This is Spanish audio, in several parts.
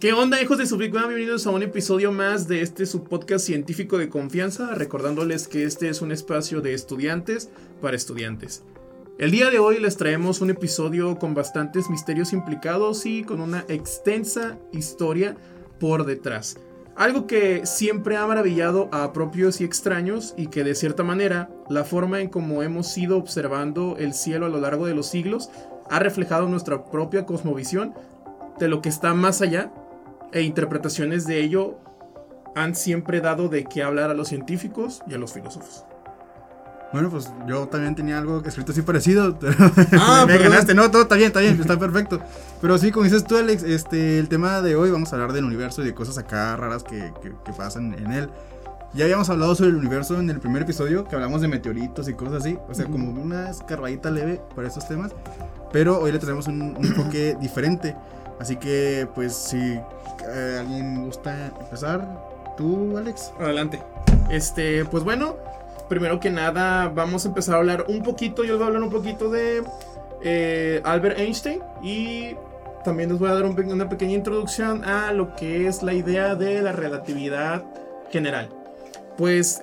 ¿Qué onda, hijos de su Bienvenidos a un episodio más de este subpodcast científico de confianza, recordándoles que este es un espacio de estudiantes para estudiantes. El día de hoy les traemos un episodio con bastantes misterios implicados y con una extensa historia por detrás. Algo que siempre ha maravillado a propios y extraños y que de cierta manera la forma en cómo hemos ido observando el cielo a lo largo de los siglos ha reflejado nuestra propia cosmovisión de lo que está más allá e interpretaciones de ello han siempre dado de qué hablar a los científicos y a los filósofos. Bueno, pues yo también tenía algo escrito así parecido. ah, me ganaste. No, todo está bien, está bien, está perfecto. Pero sí, como dices tú, Alex, este, el tema de hoy vamos a hablar del universo y de cosas acá raras que, que, pasan en él. Ya habíamos hablado sobre el universo en el primer episodio, que hablamos de meteoritos y cosas así. O sea, como una escarbadita leve para esos temas. Pero hoy le tenemos un, enfoque diferente. Así que, pues, si eh, alguien gusta empezar, tú, Alex. Adelante. Este, pues bueno, primero que nada vamos a empezar a hablar un poquito, yo les voy a hablar un poquito de eh, Albert Einstein y también les voy a dar una pequeña introducción a lo que es la idea de la relatividad general. Pues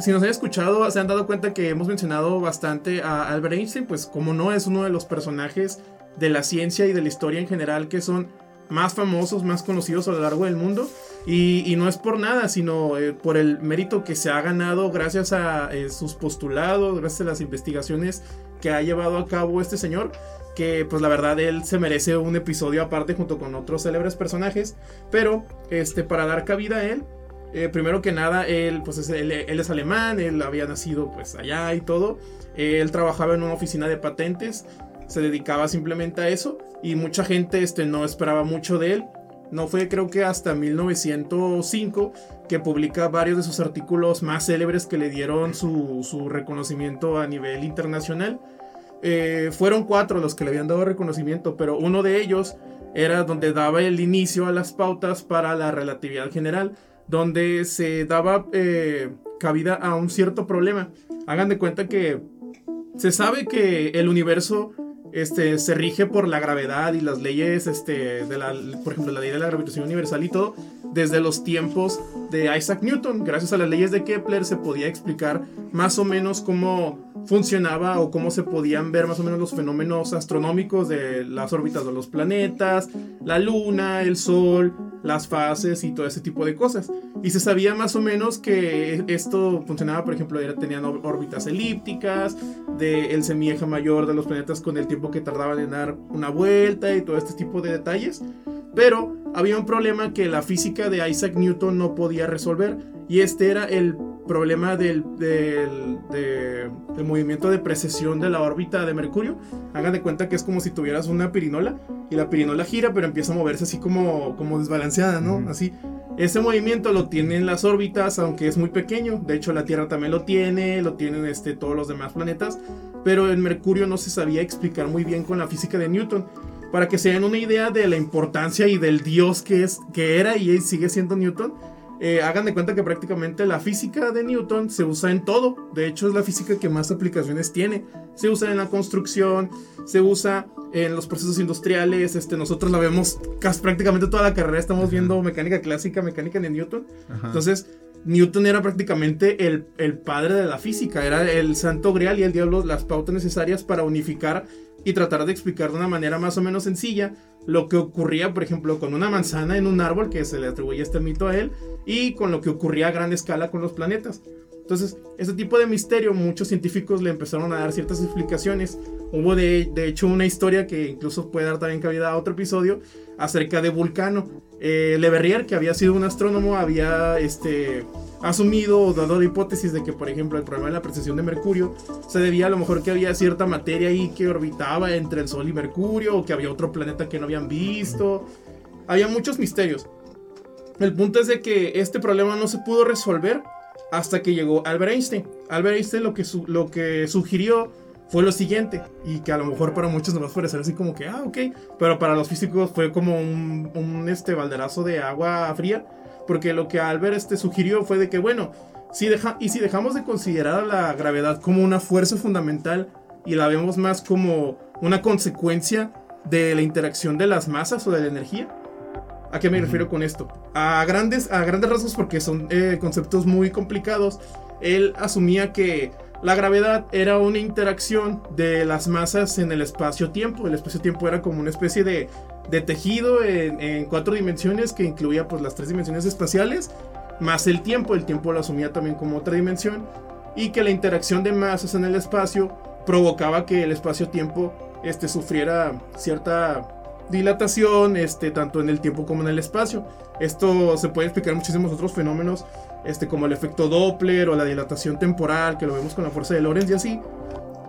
si nos han escuchado, se han dado cuenta que hemos mencionado bastante a Albert Einstein, pues como no es uno de los personajes de la ciencia y de la historia en general que son más famosos, más conocidos a lo largo del mundo. Y, no es por nada, sino eh, por el mérito que se ha ganado gracias a eh, sus postulados, gracias a las investigaciones que ha llevado a cabo este señor. Que pues la verdad él se merece un episodio aparte junto con otros célebres personajes. Pero este, para dar cabida a él, eh, primero que nada, él, pues es, él, es alemán, él había nacido pues allá y todo. él trabajaba en una oficina de patentes se dedicaba simplemente a eso y mucha gente este, no esperaba mucho de él. No fue creo que hasta 1905 que publica varios de sus artículos más célebres que le dieron su, reconocimiento a nivel internacional. Eh, fueron cuatro los que le habían dado reconocimiento, pero uno de ellos era donde daba el inicio a las pautas para la relatividad general, donde se daba eh, cabida a un cierto problema. Hagan de cuenta que se sabe que el universo este, se rige por la gravedad y las leyes, este, de la, por ejemplo, la ley de la gravitación universal y todo, desde los tiempos de Isaac Newton. Gracias a las leyes de Kepler se podía explicar más o menos cómo funcionaba o cómo se podían ver más o menos los fenómenos astronómicos de las órbitas de los planetas, la luna, el sol, las fases y todo ese tipo de cosas. Y se sabía más o menos que esto funcionaba, por ejemplo, tenían órbitas elípticas, del el semieje mayor de los planetas con el tiempo que tardaban en dar una vuelta y todo este tipo de detalles. Pero había un problema que la física de Isaac Newton no podía resolver y este era el problema del, del, movimiento de precesión de la órbita de Mercurio. Hagan de cuenta que es como si tuvieras una pirinola y la pirinola gira pero empieza a moverse así como, como desbalanceada, ¿no? Así. Ese movimiento lo tienen las órbitas, aunque es muy pequeño. De hecho, la Tierra también lo tiene, lo tienen este, todos los demás planetas. Pero el Mercurio no se sabía explicar muy bien con la física de Newton. Para que se den una idea de la importancia y del dios que, es, que era y sigue siendo Newton, eh, hagan de cuenta que prácticamente la física de Newton se usa en todo. De hecho, es la física que más aplicaciones tiene. Se usa en la construcción, se usa en los procesos industriales. Este, nosotros la vemos casi prácticamente toda la carrera. Estamos viendo mecánica clásica, mecánica de Newton. Entonces, Newton era prácticamente el, el, padre de la física. Era el santo grial y el diablo las pautas necesarias para unificar y tratar de explicar de una manera más o menos sencilla lo que ocurría, por ejemplo, con una manzana en un árbol, que se le atribuye este mito a él, y con lo que ocurría a gran escala con los planetas. Entonces, este tipo de misterio, muchos científicos le empezaron a dar ciertas explicaciones. Hubo de, hecho una historia que incluso puede dar también cabida a otro episodio acerca de Vulcano. Eh, Le Verrier, que había sido un astrónomo, había este, asumido o dado la hipótesis de que, por ejemplo, el problema de la precesión de Mercurio se debía a lo mejor que había cierta materia ahí que orbitaba entre el Sol y Mercurio, o que había otro planeta que no habían visto. Había muchos misterios. El punto es de que este problema no se pudo resolver hasta que llegó Albert Einstein. Albert Einstein lo que, lo que sugirió fue lo siguiente, y que a lo mejor para muchos nos va a parecer así como que, ah, ok, pero para los físicos fue como un, un este balderazo de agua fría porque lo que Albert este, sugirió fue de que, bueno, si deja, y si dejamos de considerar a la gravedad como una fuerza fundamental y la vemos más como una consecuencia de la interacción de las masas o de la energía, ¿A qué me refiero con esto? A grandes, a grandes rasgos porque son eh, conceptos muy complicados. Él asumía que la gravedad era una interacción de las masas en el espacio-tiempo. El espacio-tiempo era como una especie de, de tejido en, en, cuatro dimensiones que incluía pues las tres dimensiones espaciales más el tiempo. El tiempo lo asumía también como otra dimensión. Y que la interacción de masas en el espacio provocaba que el espacio-tiempo este, sufriera cierta dilatación, este, tanto en el tiempo como en el espacio. Esto se puede explicar muchísimos otros fenómenos, este, como el efecto Doppler o la dilatación temporal, que lo vemos con la fuerza de Lorentz y así.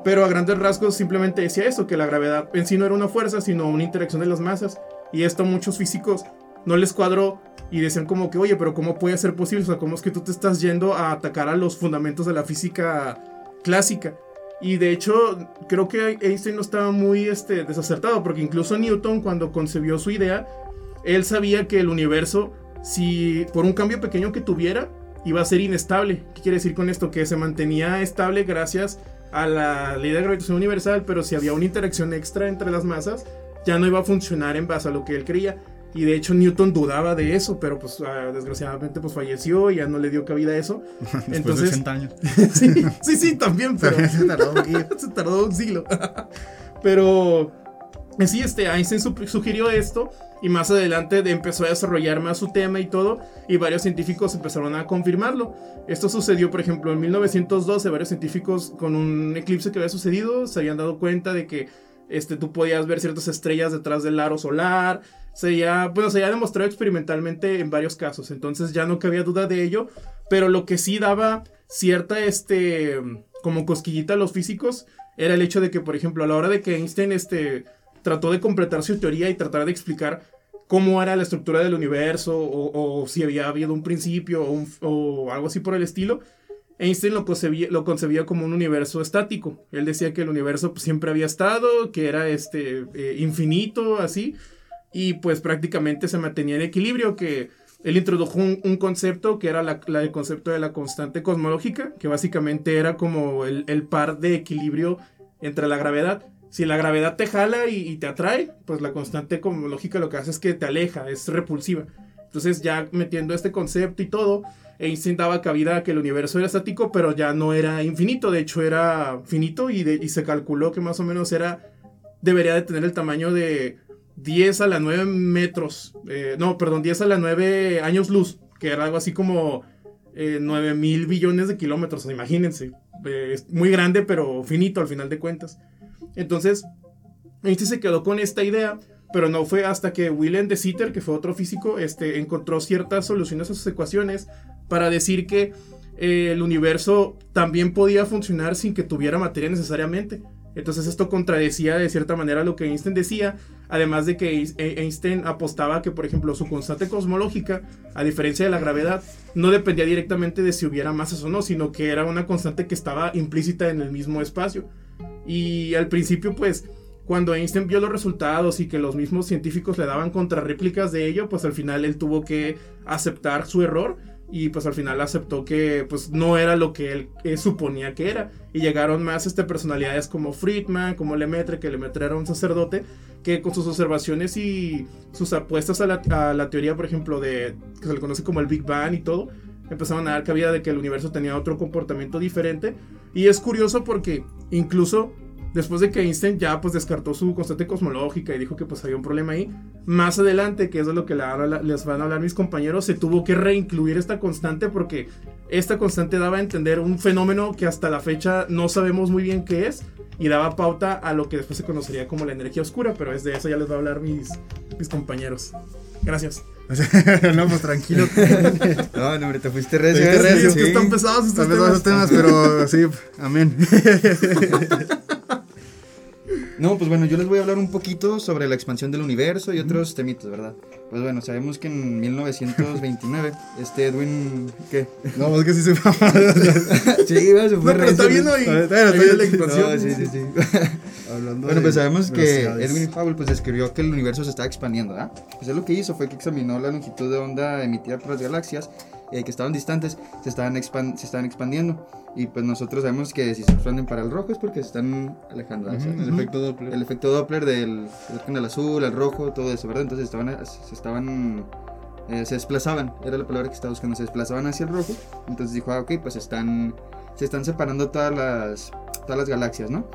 Pero a grandes rasgos simplemente decía eso, que la gravedad en sí no era una fuerza, sino una interacción de las masas. Y esto a muchos físicos no les cuadró y decían como que, oye, pero ¿cómo puede ser posible? O sea, ¿cómo es que tú te estás yendo a atacar a los fundamentos de la física clásica? Y de hecho, creo que Einstein no estaba muy este, desacertado, porque incluso Newton, cuando concebió su idea, él sabía que el universo, si por un cambio pequeño que tuviera, iba a ser inestable. ¿Qué quiere decir con esto? Que se mantenía estable gracias a la ley de gravitación universal, pero si había una interacción extra entre las masas, ya no iba a funcionar en base a lo que él creía. Y de hecho Newton dudaba de eso, pero pues uh, desgraciadamente pues falleció y ya no le dio cabida a eso. Después Entonces, de 80 años. sí, sí, sí, también, pero se tardó, se tardó un siglo. pero sí, este Einstein sugirió esto y más adelante empezó a desarrollar más su tema y todo y varios científicos empezaron a confirmarlo. Esto sucedió, por ejemplo, en 1912, varios científicos con un eclipse que había sucedido se habían dado cuenta de que este, tú podías ver ciertas estrellas detrás del aro solar, se ya, bueno, se había demostrado experimentalmente en varios casos, entonces ya no cabía duda de ello, pero lo que sí daba cierta, este, como cosquillita a los físicos, era el hecho de que, por ejemplo, a la hora de que Einstein, este, trató de completar su teoría y tratar de explicar cómo era la estructura del universo, o, si había habido un principio, o, algo así por el estilo, Einstein lo concebía, como un universo estático. Él decía que el universo pues, siempre había estado, que era este, eh, infinito, así, y pues prácticamente se mantenía en equilibrio, que él introdujo un, concepto que era la, el concepto de la constante cosmológica, que básicamente era como el, el, par de equilibrio entre la gravedad. Si la gravedad te jala y, y, te atrae, pues la constante cosmológica lo que hace es que te aleja, es repulsiva. Entonces ya metiendo este concepto y todo, Einstein daba cabida a que el universo era estático, pero ya no era infinito, de hecho era finito y, se calculó que más o menos era, debería de tener el tamaño de 10 a la 9 metros, eh, no, perdón, 10 a la 9 años luz, que era algo así como eh, 9 mil billones de kilómetros, imagínense. Eh, es muy grande, pero finito al final de cuentas. Entonces, Einstein se quedó con esta idea, pero no fue hasta que Willem de Sitter, que fue otro físico, este, encontró ciertas soluciones a sus ecuaciones para decir que eh, el universo también podía funcionar sin que tuviera materia necesariamente. Entonces esto contradecía de cierta manera lo que Einstein decía, además de que e-, Einstein apostaba que, por ejemplo, su constante cosmológica, a diferencia de la gravedad, no dependía directamente de si hubiera masas o no, sino que era una constante que estaba implícita en el mismo espacio. Y al principio, pues, cuando Einstein vio los resultados y que los mismos científicos le daban contrarréplicas de ello, pues al final él tuvo que aceptar su error y pues al final aceptó que pues no era lo que él, eh, suponía que era. Y llegaron más este, personalidades como Friedman, como Lemaitre, que Lemaitre era un sacerdote que con sus observaciones y sus apuestas a la, teoría por ejemplo de que se le conoce como el Big Bang y todo empezaron a dar cabida de que el universo tenía otro comportamiento diferente. Y es curioso porque incluso después de que Einstein ya pues descartó su constante cosmológica y dijo que pues había un problema ahí, más adelante, que es de lo que les van a hablar mis compañeros, se tuvo que reincluir esta constante porque esta constante daba a entender un fenómeno que hasta la fecha no sabemos muy bien qué es y daba pauta a lo que después se conocería como la energía oscura, pero es de eso ya les va a hablar mis, mis compañeros. Gracias. no, pues tranquilo. no, no, te fuiste recio. Te fuiste recio. Sí, es que están pesados estos están pesados temas. temas, pero sí, amén. No, pues bueno, yo les voy a hablar un poquito sobre la expansión del universo y otros temitos, ¿verdad? Pues bueno, sabemos que en 1929, este Edwin, ¿qué? No, es que sí se fue. sí, va, se fue. No, pero está viendo ahí. Está viendo la expansión. No, sí, sí, sí. Hablando bueno, pues sabemos que Edwin Hubble pues describió que el universo se está expandiendo, ¿verdad? Pues él lo que hizo fue que examinó la longitud de onda emitida por las galaxias eh, que estaban distantes, se estaban, se estaban expandiendo. Y pues nosotros sabemos que si se expanden para el rojo es porque se están alejando. el efecto Doppler. El efecto Doppler del, del, azul, al rojo, todo eso, ¿verdad? Entonces estaban, se estaban eh, se desplazaban, era la palabra que estaba buscando, se desplazaban hacia el rojo. Entonces dijo, ah, ok, pues están, se están separando todas las, todas las galaxias, ¿no?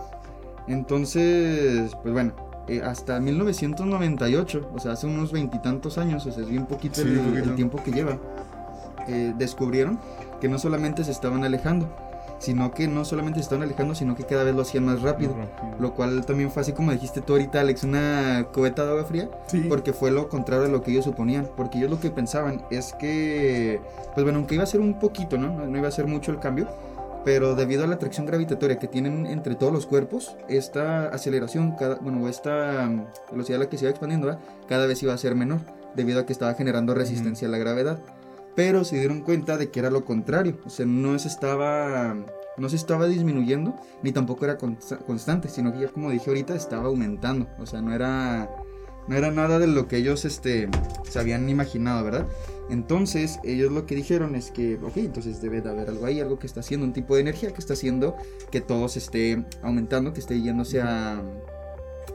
Entonces, pues bueno, eh, hasta 1998, o sea, hace unos veintitantos años, o sea, es bien poquito el, tiempo que lleva, eh, descubrieron que no solamente se estaban alejando, sino que no solamente se estaban alejando, sino que cada vez lo hacían más rápido, lo cual también fue así como dijiste tú ahorita, Alex, una cubeta de agua fría, porque fue lo contrario de lo que ellos suponían, porque ellos lo que pensaban es que, pues bueno, aunque iba a ser un poquito, ¿no? No iba a ser mucho el cambio, pero debido a la atracción gravitatoria que tienen entre todos los cuerpos, esta aceleración, cada, bueno, esta mm, velocidad a la que se iba expandiendo, cada vez iba a ser menor, debido a que estaba generando resistencia a la gravedad pero se dieron cuenta de que era lo contrario, o sea, no se estaba, no se estaba disminuyendo, ni tampoco era constante, sino que ya como dije ahorita, estaba aumentando, o sea, no era, no era nada de lo que ellos este, se habían imaginado, ¿verdad? Entonces, ellos lo que dijeron es que, ok, entonces debe de haber algo ahí, algo que está haciendo, un tipo de energía que está haciendo que todo se esté aumentando, que esté yéndose a...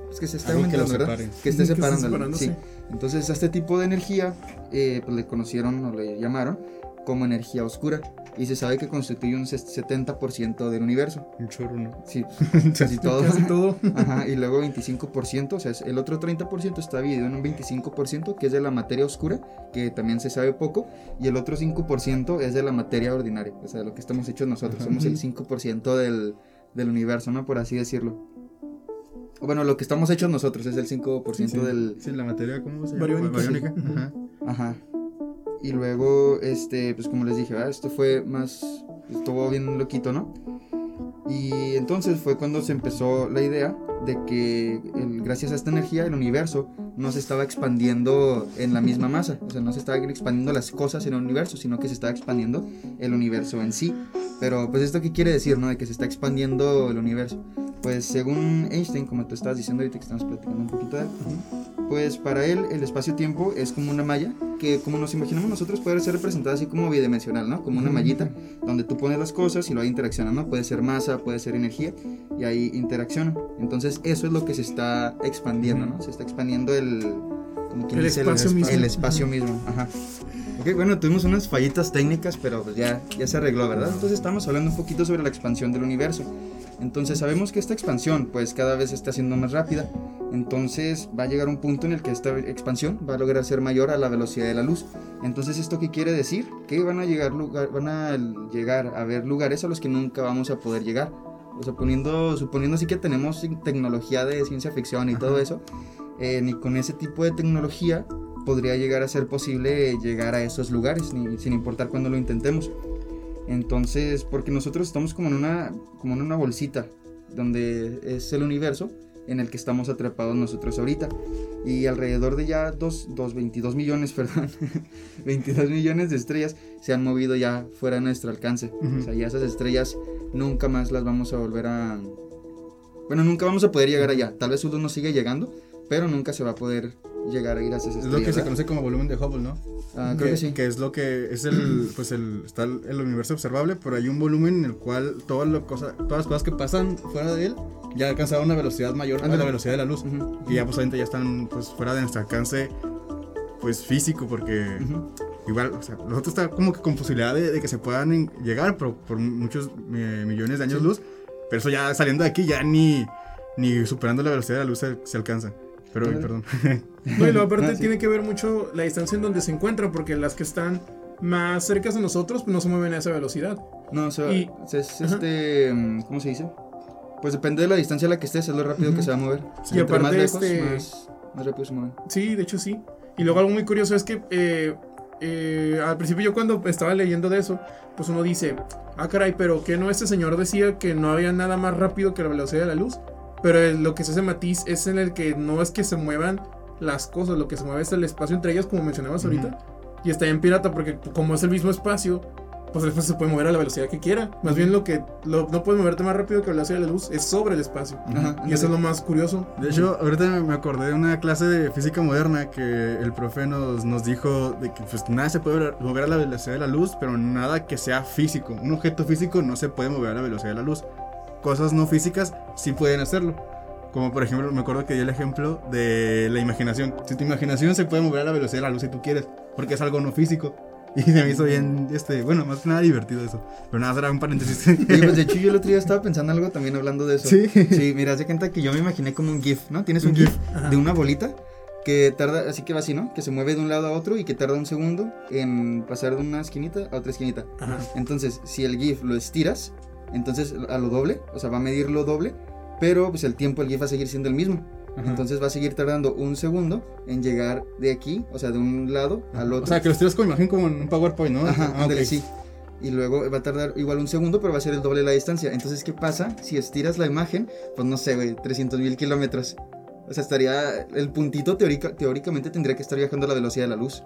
Pues que se esté aumentando, ¿verdad? Que esté separando. Sí. Entonces a este tipo de energía eh, pues, le conocieron o le llamaron como energía oscura y se sabe que constituye un 70% del universo. Un chorro, ¿no? Sí, casi todo. casi todo. Ajá, y luego 25%, o sea, el otro 30% está dividido en un 25% que es de la materia oscura, que también se sabe poco, y el otro 5% es de la materia ordinaria, o sea, lo que estamos hechos nosotros, somos el 5% del, del universo, ¿no? Por así decirlo. Bueno, lo que estamos hechos nosotros es el 5% del... Sí, la materia, ¿cómo se llama? Bariónica. Ajá. Ajá. Y luego, este, pues como les dije, esto fue más... Estuvo bien loquito, ¿no? Y entonces fue cuando se empezó la idea de que gracias a esta energía el universo no se estaba expandiendo en la misma masa, o sea, no se estaban expandiendo las cosas en el universo, sino que se estaba expandiendo el universo en sí. Pero pues esto qué quiere decir, ¿no? De que se está expandiendo el universo. Pues según Einstein, como tú estabas diciendo ahorita que estamos platicando un poquito de él, pues para él el espacio-tiempo es como una malla que como nos imaginamos nosotros puede ser representada así como bidimensional, ¿no? Como una mallita donde tú pones las cosas y lo hay interaccionan, ¿no? Puede ser masa, puede ser energía y ahí interaccionan. Entonces eso es lo que se está expandiendo, ¿no? Se está expandiendo el... Como el, espacio mismo. el espacio mismo. Ajá. Ok, bueno, tuvimos unas fallitas técnicas, pero pues ya, ya se arregló, ¿verdad? Entonces estamos hablando un poquito sobre la expansión del universo. Entonces sabemos que esta expansión pues cada vez está siendo más rápida. Entonces va a llegar un punto en el que esta expansión va a lograr ser mayor a la velocidad de la luz. Entonces esto qué quiere decir? Que van a llegar lugar, van a llegar a ver lugares a los que nunca vamos a poder llegar. O sea, poniendo, suponiendo así que tenemos tecnología de ciencia ficción y todo eso, eh, ni con ese tipo de tecnología podría llegar a ser posible llegar a esos lugares, ni, sin importar cuándo lo intentemos. Entonces, porque nosotros estamos como en una, como en una bolsita, donde es el universo en el que estamos atrapados nosotros ahorita. Y alrededor de ya 2, 22 millones, perdón, 22 millones de estrellas se han movido ya fuera de nuestro alcance. O sea, ya esas estrellas nunca más las vamos a volver a... Bueno, nunca vamos a poder llegar allá. Tal vez uno no sigue llegando, pero nunca se va a poder llegar a ir a esas estrellas. Es lo que se conoce como volumen de Hubble, ¿no? Ah, creo que, sí. Que es lo que es el, pues el, está el, universo observable, pero hay un volumen en el cual todas, las cosas, todas las cosas que pasan fuera de él ya alcanzaron una velocidad mayor a la velocidad de la luz. Y ya pues ya están pues fuera de nuestro alcance pues físico, porque igual, o sea, nosotros está como que con posibilidad de, que se puedan llegar por, por muchos eh, millones de años luz, pero eso ya saliendo de aquí ya ni, ni superando la velocidad de la luz se, se alcanza. Pero, perdón. No, y lo aparte tiene que ver mucho la distancia en donde se encuentran, porque las que están más cerca de nosotros pues no se mueven a esa velocidad. No, o sea, es este, mm, ¿cómo se dice? Pues depende de la distancia a la que estés, es lo rápido que se va a mover. y aparte más lejos, este... más, rápido se mueve. Sí, de hecho sí. Y luego algo muy curioso es que eh, eh, al principio yo cuando estaba leyendo de eso, pues uno dice, ah caray, pero que no este señor decía que no había nada más rápido que la velocidad de la luz. Pero lo que se hace matiz es en el que no es que se muevan las cosas, lo que se mueve es el espacio entre ellas, como mencionabas ahorita. Y está en pirata porque como es el mismo espacio, pues el espacio se puede mover a la velocidad que quiera. Más bien lo que lo, no puedes moverte más rápido que la velocidad de la luz es sobre el espacio. y eso es lo más curioso. De hecho, ahorita me acordé de una clase de física moderna que el profe nos, nos dijo de que pues nada se puede mover a la velocidad de la luz, pero nada que sea físico. Un objeto físico no se puede mover a la velocidad de la luz. Cosas no físicas sí pueden hacerlo. Como por ejemplo, me acuerdo que dio el ejemplo de la imaginación. Si tu imaginación se puede mover a la velocidad de la luz si tú quieres, porque es algo no físico. Y se me hizo bien, este, bueno, más que nada divertido eso. Pero nada, será un paréntesis. pues de hecho yo el otro día estaba pensando algo también hablando de eso. Sí. Sí, mira, de cuenta que yo me imaginé como un GIF, ¿no? Tienes un, GIF, de una bolita que tarda, así que va así, ¿no? Que se mueve de un lado a otro y que tarda un segundo en pasar de una esquinita a otra esquinita. Ajá. Entonces, si el GIF lo estiras, entonces a lo doble, o sea, va a medir lo doble, pero pues el tiempo el GIF va a seguir siendo el mismo. Entonces va a seguir tardando un segundo en llegar de aquí, o sea, de un lado al otro. O sea, que lo estiras como imagen como en un PowerPoint, ¿no? Ajá, ah, sí. Y luego va a tardar igual un segundo, pero va a ser el doble de la distancia. Entonces, ¿qué pasa? Si estiras la imagen, pues no sé, güey, 300 mil kilómetros. O sea, estaría. El puntito teóricamente tendría que estar viajando a la velocidad de la luz.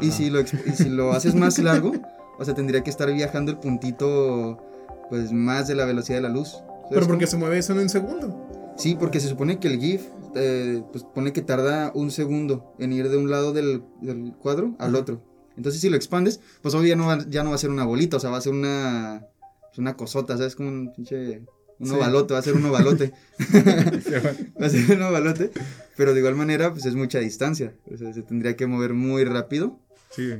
Y si, lo, y si lo haces más largo, o sea, tendría que estar viajando el puntito, pues más de la velocidad de la luz. Pero porque se mueve eso en un segundo. Sí, porque se supone que el GIF, eh, pues pone que tarda un segundo en ir de un lado del, cuadro al otro. Entonces, si lo expandes, pues obviamente ya no, va, ya no va a ser una bolita, o sea, va a ser una, pues, una cosota, ¿sabes? Como un pinche. Un ovalote, va a ser un ovalote. va a ser un ovalote. Pero de igual manera, pues es mucha distancia. O sea, se tendría que mover muy rápido. Sí.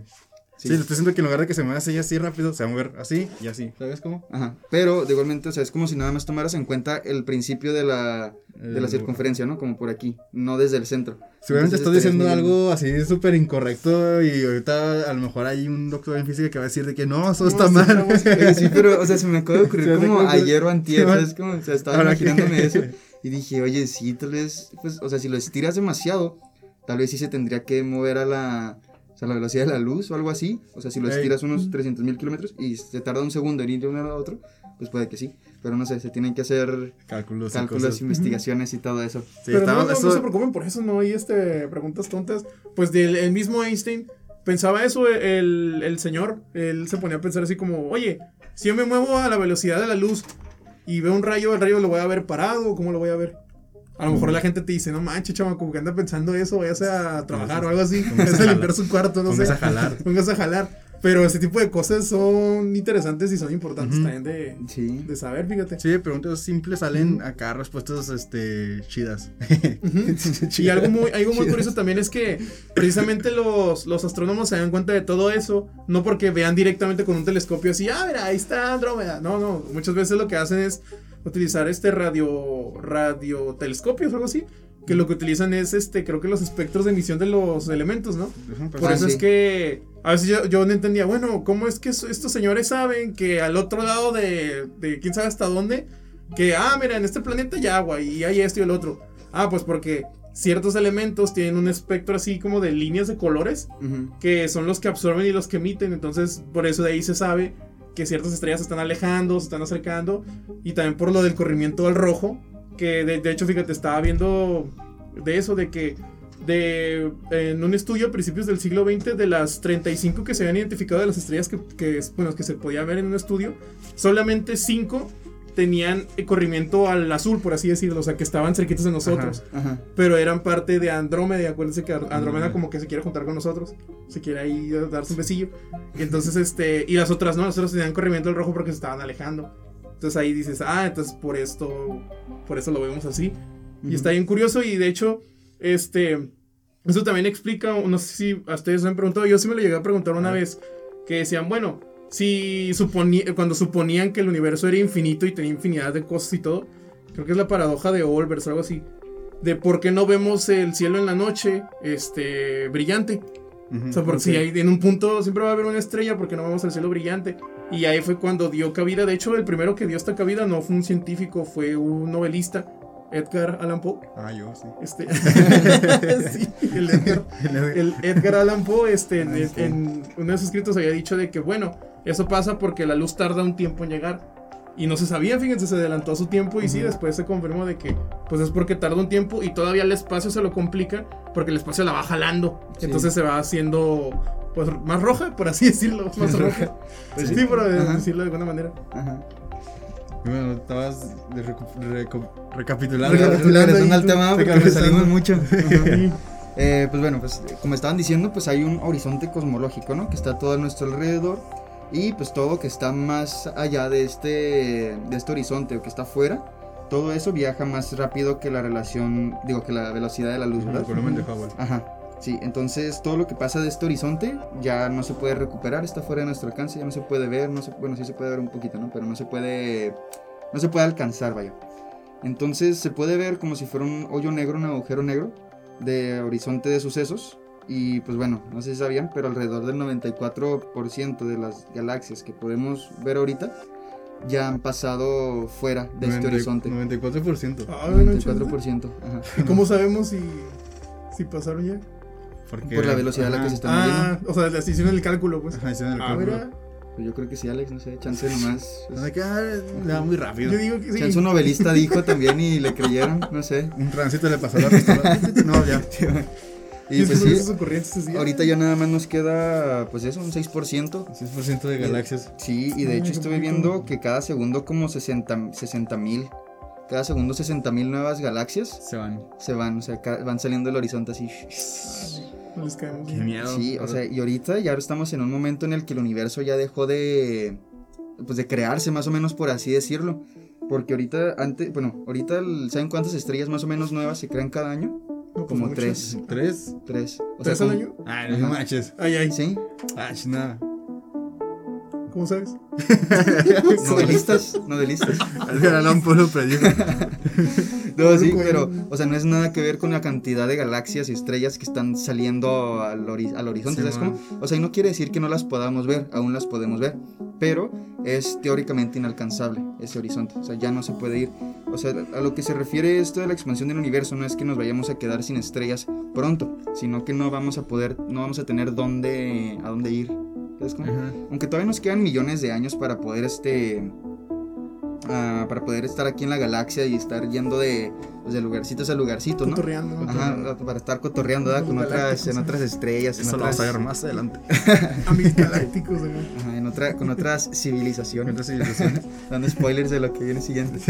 Sí, estoy diciendo que en lugar de que se mueva así así rápido, se va a mover así y así. ¿Sabes cómo? Ajá. Pero igualmente, o sea, es como si nada más tomaras en cuenta el principio de la, de la circunferencia, ¿no? Como por aquí, no desde el centro. Seguramente estoy diciendo algo así súper incorrecto y ahorita a lo mejor hay un doctor en física que va a decir de que no, eso está mal. sí, pero, o sea, se me acaba de ocurrir como ayer o antier, ¿sabes? Como, o sea, estaba imaginándome eso y dije, oye, sí, tal vez, pues, o sea, si lo estiras demasiado, tal vez sí se tendría que mover a la o sea, la velocidad de la luz o algo así. O sea, si lo estiras unos 300 mil kilómetros y se tarda un segundo en ir de uno a otro, pues puede que sí. Pero no sé, se tienen que hacer cálculos, cálculos investigaciones y todo eso. Sí, Pero no, se preocupen por eso, no hay este, preguntas tontas. Pues del el mismo Einstein pensaba eso el, el señor. Él se ponía a pensar así como, oye, si yo me muevo a la velocidad de la luz y veo un rayo, el rayo lo voy a ver parado, ¿cómo lo voy a ver? A lo mejor la gente te dice, no manches, chamaco, como que anda pensando eso, vayas a trabajar o algo así. Vayas a limpiar su cuarto, no sé. a jalar. Pongas a jalar. Pero ese tipo de cosas son interesantes y son importantes también de, de, saber, fíjate. Sí, preguntas simples salen acá respuestas este, chidas. y algo muy, algo muy curioso también es que precisamente los, los astrónomos se dan cuenta de todo eso, no porque vean directamente con un telescopio así, ah, mira, ahí está Andrómeda. No, no, muchas veces lo que hacen es utilizar este radio, radio telescopios o algo así. Que lo que utilizan es, este, creo que los espectros de emisión de los elementos, ¿no? Pues Por eso es que a veces yo, yo, no entendía, bueno, ¿cómo es que estos señores saben que al otro lado de, de quién sabe hasta dónde, que, ah, mira, en este planeta hay agua y hay esto y el otro? Ah, pues porque ciertos elementos tienen un espectro así como de líneas de colores, que son los que absorben y los que emiten, entonces por eso de ahí se sabe que ciertas estrellas se están alejando, se están acercando, y también por lo del corrimiento al rojo, que de, hecho, fíjate, estaba viendo de eso, de que de, en un estudio a principios del siglo XX, de las 35 que se habían identificado de las estrellas que, bueno, que se podía ver en un estudio, solamente 5 tenían corrimiento al azul, por así decirlo, o sea, que estaban cerquitos de nosotros. Pero eran parte de Andrómeda, acuérdense que Andrómeda como que se quiere juntar con nosotros, se quiere ahí darse un besillo. Y entonces, este, y las otras no, las otras tenían corrimiento al rojo porque se estaban alejando. Entonces ahí dices, ah, entonces por esto, por eso lo vemos así. Y está bien curioso y de hecho, este, eso también explica, no sé si a ustedes me han preguntado, yo sí me lo llegué a preguntar una vez, que decían, bueno, si suponía, cuando suponían que el universo era infinito y tenía infinidad de cosas y todo, creo que es la paradoja de Olbers o algo así, de por qué no vemos el cielo en la noche, este, brillante. o sea, porque si hay, en un punto siempre va a haber una estrella porque no vemos el cielo brillante. Y ahí fue cuando dio cabida. De hecho, el primero que dio esta cabida no fue un científico, fue un novelista. Edgar Allan Poe. Ah, yo, sí. Este, sí, el Edgar, el Edgar Allan Poe, este, en, en, uno de sus escritos había dicho de que, bueno, eso pasa porque la luz tarda un tiempo en llegar. Y no se sabía, fíjense, se adelantó a su tiempo y sí, después se confirmó de que pues es porque tarda un tiempo y todavía el espacio se lo complica porque el espacio la va jalando. Entonces se va haciendo pues más roja, por así decirlo, más roja. Pues sí, sí. por Ajá. decirlo de alguna manera. Ajá. Bueno, estabas de recu- reco- recapitulando. Recapitulando. Regresando al tema porque salimos mucho. Sí. Eh, pues bueno, pues como estaban diciendo, pues hay un horizonte cosmológico, ¿no? Que está todo a nuestro alrededor y pues todo que está más allá de este, de este horizonte o que está afuera, todo eso viaja más rápido que la relación, digo, que la velocidad de la luz, El ¿verdad? volumen de Hubble. Ajá. Sí, entonces todo lo que pasa de este horizonte ya no se puede recuperar, está fuera de nuestro alcance, ya no se puede ver, no se, bueno, sí se puede ver un poquito, ¿no? Pero no se puede, no se puede alcanzar, vaya. Entonces se puede ver como si fuera un hoyo negro, un agujero negro de horizonte de sucesos. Y pues bueno, no sé si sabían, pero alrededor del 94% de las galaxias que podemos ver ahorita ya han pasado fuera de este 90 horizonte. 94%. Ah, no, chido. 94%. Ajá. ¿Y cómo sabemos si, si pasaron ya? Porque, Por la velocidad a la que se está Ah, o sea, las hicieron el cálculo, pues. Ajá, hicieron el Ah, cálculo. Pues yo creo que sí, Alex, no sé, chance nomás. O sea, que, ah, le da muy rápido. Yo digo que sí. Chance un novelista dijo también y le creyeron, no sé. Un tránsito le pasó la pistola. no, ya. Y es pues sí, ahorita ya nada más nos queda, pues eso, un 6%. 6% de galaxias. Sí, y de Ay, hecho estuve viendo que cada segundo como 60 mil. Cada segundo 60 mil nuevas galaxias Se van. se van, o sea, van saliendo del horizonte así. No les caemos. Qué miedo. Sí, o sea, y ahorita ya estamos en un momento en el que el universo ya dejó de, pues de crearse más o menos por así decirlo. Porque ahorita, antes, bueno, ahorita, el- ¿saben cuántas estrellas más o menos nuevas se crean cada año? Como tres. ¿Tres? Tres. O ¿Tres al como- año? Ah, no manches. Ay, ay. Sí, Ah, nada. ¿Cómo sabes? novelistas, novelistas. Allan Poe predijo. No, sí, pero, o sea, no es nada que ver con la cantidad de galaxias y estrellas que están saliendo al, hori- al horizonte, Sí, ¿sabes man. cómo? O sea, y no quiere decir que no las podamos ver, aún las podemos ver, pero es teóricamente inalcanzable ese horizonte, o sea, ya no se puede ir. O sea, a lo que se refiere esto de la expansión del universo no es que nos vayamos a quedar sin estrellas pronto, sino que no vamos a poder, no vamos a tener dónde, a dónde ir, ¿sabes cómo? Ajá. Aunque todavía nos quedan millones de años para poder este ah, para poder estar aquí en la galaxia y estar yendo de, pues, de lugarcitos a lugarcitos, ¿no? Cotorreando. ¿no? Ajá, para estar cotorreando ¿verdad? Con otras, en sí. otras estrellas, en Eso lo vamos otras, a ver más adelante. Amigos galácticos. en otra, con otras civilizaciones, otras civilizaciones. dando spoilers de lo que viene siguiente.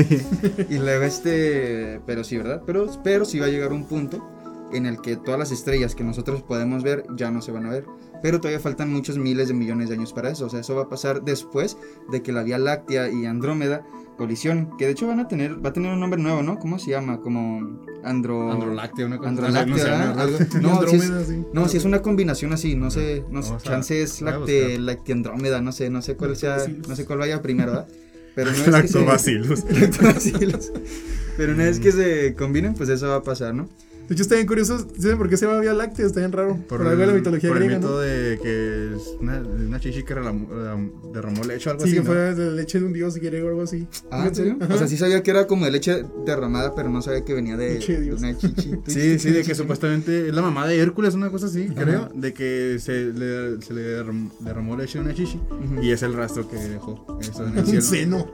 Y luego este, pero sí, ¿verdad? Pero, pero sí va a llegar un punto en el que todas las estrellas que nosotros podemos ver ya no se van a ver. Pero todavía faltan muchos miles de millones de años para eso. O sea, eso va a pasar después de que la Vía Láctea y Andrómeda colisionen. Que de hecho van a tener, va a tener un nombre nuevo, ¿no? ¿Cómo se llama? Como Andro... Androláctea, una cosa Androláctea, no sé, Y No, si es, sí. no, si es una combinación así, no sé, no sé, chance es lacte, buscar. lactiandrómeda, no sé, no sé cuál sea, no sé cuál vaya primero, ¿verdad? Pero no es que se-. Pero una vez que se combinen, pues eso va a pasar, ¿no? De hecho, está bien curioso. ¿Saben por qué se llama Vía Láctea? Está bien raro. Por, algo de la mitología por el griega, mito ¿no? de que es una, una chichi que relam- derramó leche o algo Sí, así. que ¿no? fue de la leche de un dios griego o algo así. Ah, ¿en serio? Ajá. O sea, sí sabía que era como de leche derramada, pero no sabía que venía de, una chichi. Sí, sí, de que supuestamente es la mamá de Hércules, una cosa así, Ajá. creo, de que se le, se le derram- derramó leche a una chichi y es el rastro que dejó eso en el Un cielo. seno.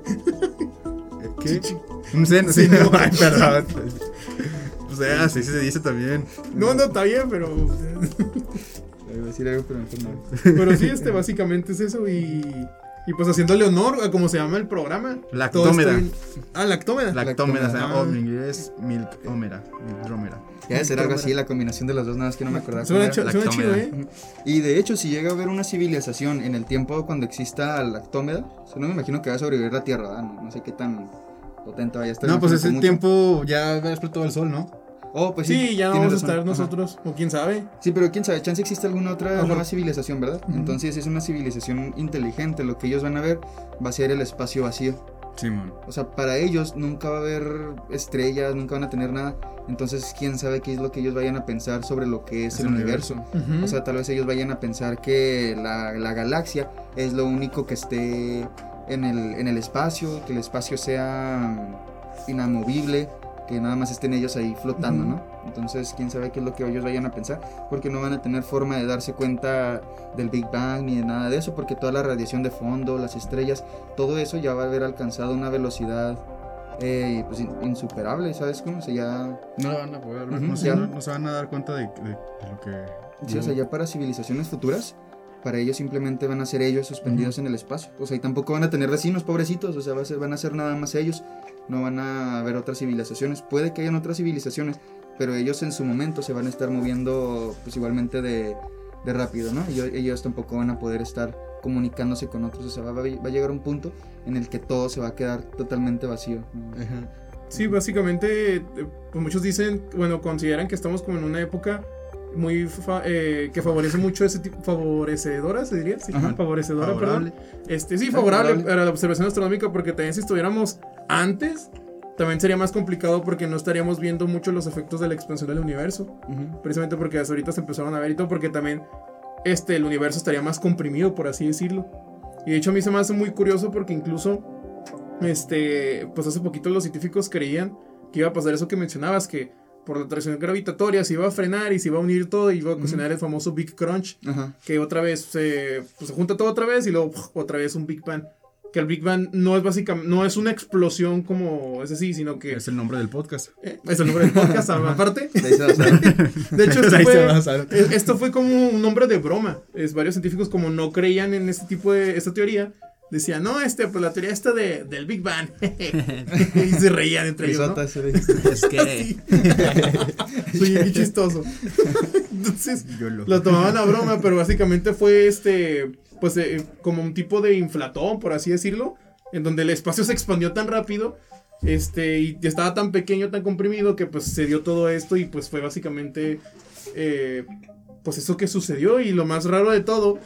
¿Qué? Chichi. Un seno, sí. Ay, perdón. O sea, así se dice también. No, no, está bien, pero. Iba a decir algo, pero mejor no. Pero sí, este, básicamente es eso y. Y pues haciéndole honor a como se llama el programa. Lactómeda. Ah, lactómeda. Lactómeda, Ah. o en inglés, milkómera, milkdrómera. Ya de ser algo así, la combinación de las dos, nada más que no me acordaba. cómo Suena, era. ch- suena chido, Lactómeda. ¿eh? Y de hecho, si llega a haber una civilización en el tiempo cuando exista la lactómeda, o sea, no me imagino que va a sobrevivir la Tierra, ¿verdad? No, no sé qué tan potente vaya a estar. No, pues ese mucho. tiempo ya va a explotar el sol, ¿no? Oh, pues Sí, sí. ya tienes vamos a estar Ajá. nosotros, o quién sabe. Sí, pero quién sabe, chance existe alguna otra Ajá. nueva civilización, ¿verdad? Entonces es una civilización inteligente, lo que ellos van a ver va a ser el espacio vacío. Simón. O sea, para ellos nunca va a haber estrellas, nunca van a tener nada. Entonces, quién sabe qué es lo que ellos vayan a pensar sobre lo que es, Es el el universo. O sea, tal vez ellos vayan a pensar que la, la galaxia es lo único que esté en el, en el espacio, que el espacio sea inamovible, que nada más estén ellos ahí flotando. ¿no? Entonces, quién sabe qué es lo que ellos vayan a pensar, porque no van a tener forma de darse cuenta del Big Bang ni de nada de eso, porque toda la radiación de fondo, las estrellas, todo eso ya va a haber alcanzado una velocidad eh, pues, in- insuperable, ¿sabes cómo? O sea, ya No lo van a poder ver, no, ya. no, no se van a dar cuenta de, de- de lo que... Sí, o sea, ya para civilizaciones futuras, para ellos simplemente van a ser ellos suspendidos en el espacio. O sea, y tampoco van a tener vecinos, pobrecitos. O sea, van a ser nada más ellos. No van a haber otras civilizaciones. Puede que hayan otras civilizaciones, pero ellos en su momento se van a estar moviendo pues igualmente de, de rápido, ¿no? Y ellos, ellos tampoco van a poder estar comunicándose con otros. O sea, va, va a llegar un punto en el que todo se va a quedar totalmente vacío. Ajá. Sí, básicamente, pues muchos dicen, bueno, consideran que estamos como en una época muy fa- eh, que favorece mucho ese tipo, favorecedora, se diría, sí, favorecedora, Favorable. perdón. Este, sí, Ah, favorable, favorable. para la observación astronómica, porque también si estuviéramos antes, también sería más complicado porque no estaríamos viendo mucho los efectos de la expansión del universo, precisamente porque hasta ahorita se empezaron a ver y todo, porque también este, el universo estaría más comprimido, por así decirlo. Y de hecho a mí se me hace muy curioso porque incluso, este, pues hace poquito los científicos creían que iba a pasar eso que mencionabas, que por la atracción gravitatoria se iba a frenar y se iba a unir todo y iba a ocasionar el famoso Big Crunch, que otra vez se, pues, se junta todo otra vez y luego otra vez un Big Bang. Que el Big Bang no es básicamente, no es una explosión como ese sí, sino que Es el nombre del podcast. eh, es el nombre del podcast aparte. De ahí se va a saber. De hecho, esto Ahí se fue, va a saber. eh, esto fue como un nombre de broma. Es, varios científicos como no creían en este tipo de esta teoría. Decían, no, este, pues la teoría esta de, del Big Bang. y se reían entre ellos, ¿no? Es que. Soy bien chistoso. Entonces, lo tomaban a broma, pero básicamente fue este, pues eh, como un tipo de inflatón, por así decirlo, en donde el espacio se expandió tan rápido, este, y estaba tan pequeño, tan comprimido, que pues se dio todo esto y pues fue básicamente, eh, pues eso que sucedió y lo más raro de todo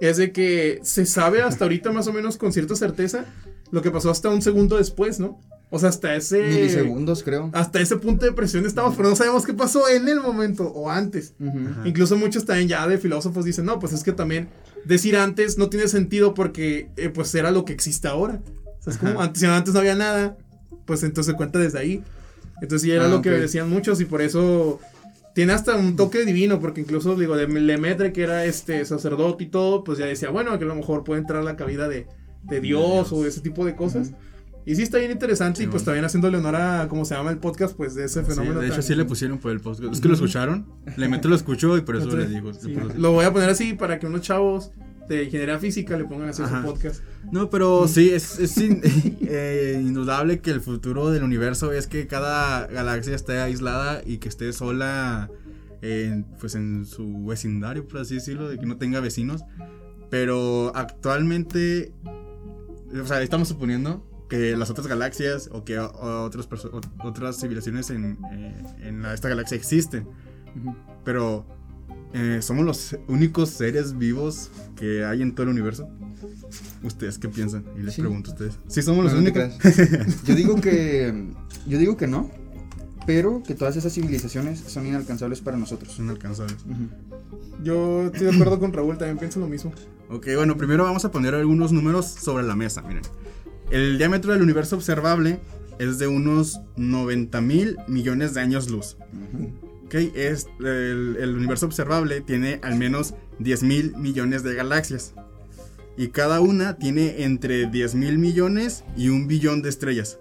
es de que se sabe hasta ahorita más o menos con cierta certeza lo que pasó hasta un segundo después, ¿no? O sea, hasta ese... Milisegundos, creo. Hasta ese punto de presión estamos, pero no sabemos qué pasó en el momento o antes. Incluso muchos también ya de filósofos dicen, no, pues es que también decir antes no tiene sentido porque eh, pues era lo que existe ahora. O sea, es como Ajá. antes, si antes no había nada, pues entonces se cuenta desde ahí. Entonces sí era Ah, lo que decían muchos y por eso tiene hasta un toque divino, porque incluso digo, de Lemaitre, que era este sacerdote y todo, pues ya decía, bueno, que a lo mejor puede entrar la cabida de, de Dios o ese tipo de cosas. Y sí está bien interesante y Sí, pues bueno. también haciéndole honor a, ¿cómo se llama el podcast? Pues de ese Sí, fenómeno. de hecho, tan- sí le pusieron por el podcast. Es que lo escucharon. Le meto lo escuchó y por eso Entonces, le digo. sí, lo voy a poner así para que unos chavos de ingeniería física le pongan a su Ajá. podcast. No, pero sí, es, es in- eh, indudable que el futuro del universo es que cada galaxia esté aislada y que esté sola en, pues en su vecindario, por así decirlo, de que no tenga vecinos. Pero actualmente, o sea, estamos suponiendo que las otras galaxias o que otras, otras civilizaciones en, eh, en la- esta galaxia existen. Pero, eh, ¿somos los únicos seres vivos que hay en todo el universo? ¿Ustedes qué piensan? Y les Sí. pregunto a ustedes. ¿Sí somos los No, únicos? Yo digo que. Yo digo que no. Pero que todas esas civilizaciones son inalcanzables para nosotros. Inalcanzables. Ujú. Yo estoy de acuerdo con Raúl, también pienso lo mismo. Ok, bueno, primero vamos a poner algunos números sobre la mesa. Miren, el diámetro del universo observable es de unos 90 mil millones de años luz. Es, el, el universo observable tiene al menos 10 mil millones de galaxias. Y cada una tiene entre 10 mil millones y un billón de estrellas.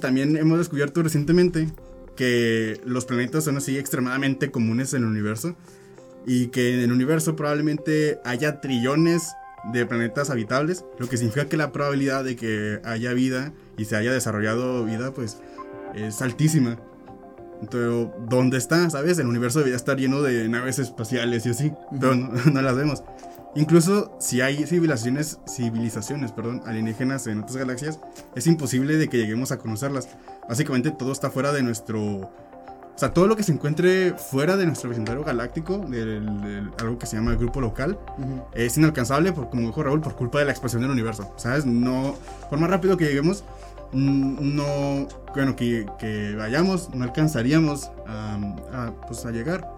También hemos descubierto recientemente que los planetas son así extremadamente comunes en el universo. Y que en el universo probablemente haya trillones de planetas habitables. Lo que significa que la probabilidad de que haya vida y se haya desarrollado vida, pues es altísima. Entonces, ¿dónde está? ¿Sabes? El universo debería estar lleno de naves espaciales y así, pero no, no las vemos. Incluso si hay civilizaciones, civilizaciones perdón, alienígenas en otras galaxias, es imposible de que lleguemos a conocerlas. Básicamente todo está fuera de nuestro... O sea, todo lo que se encuentre fuera de nuestro vecindario galáctico, del, del- algo que se llama el grupo local, Ujú. es inalcanzable, por, como dijo Raúl, por culpa de la expansión del universo. ¿Sabes? No, por más rápido que lleguemos, no, bueno, que, que vayamos, no alcanzaríamos a, a, pues, a llegar.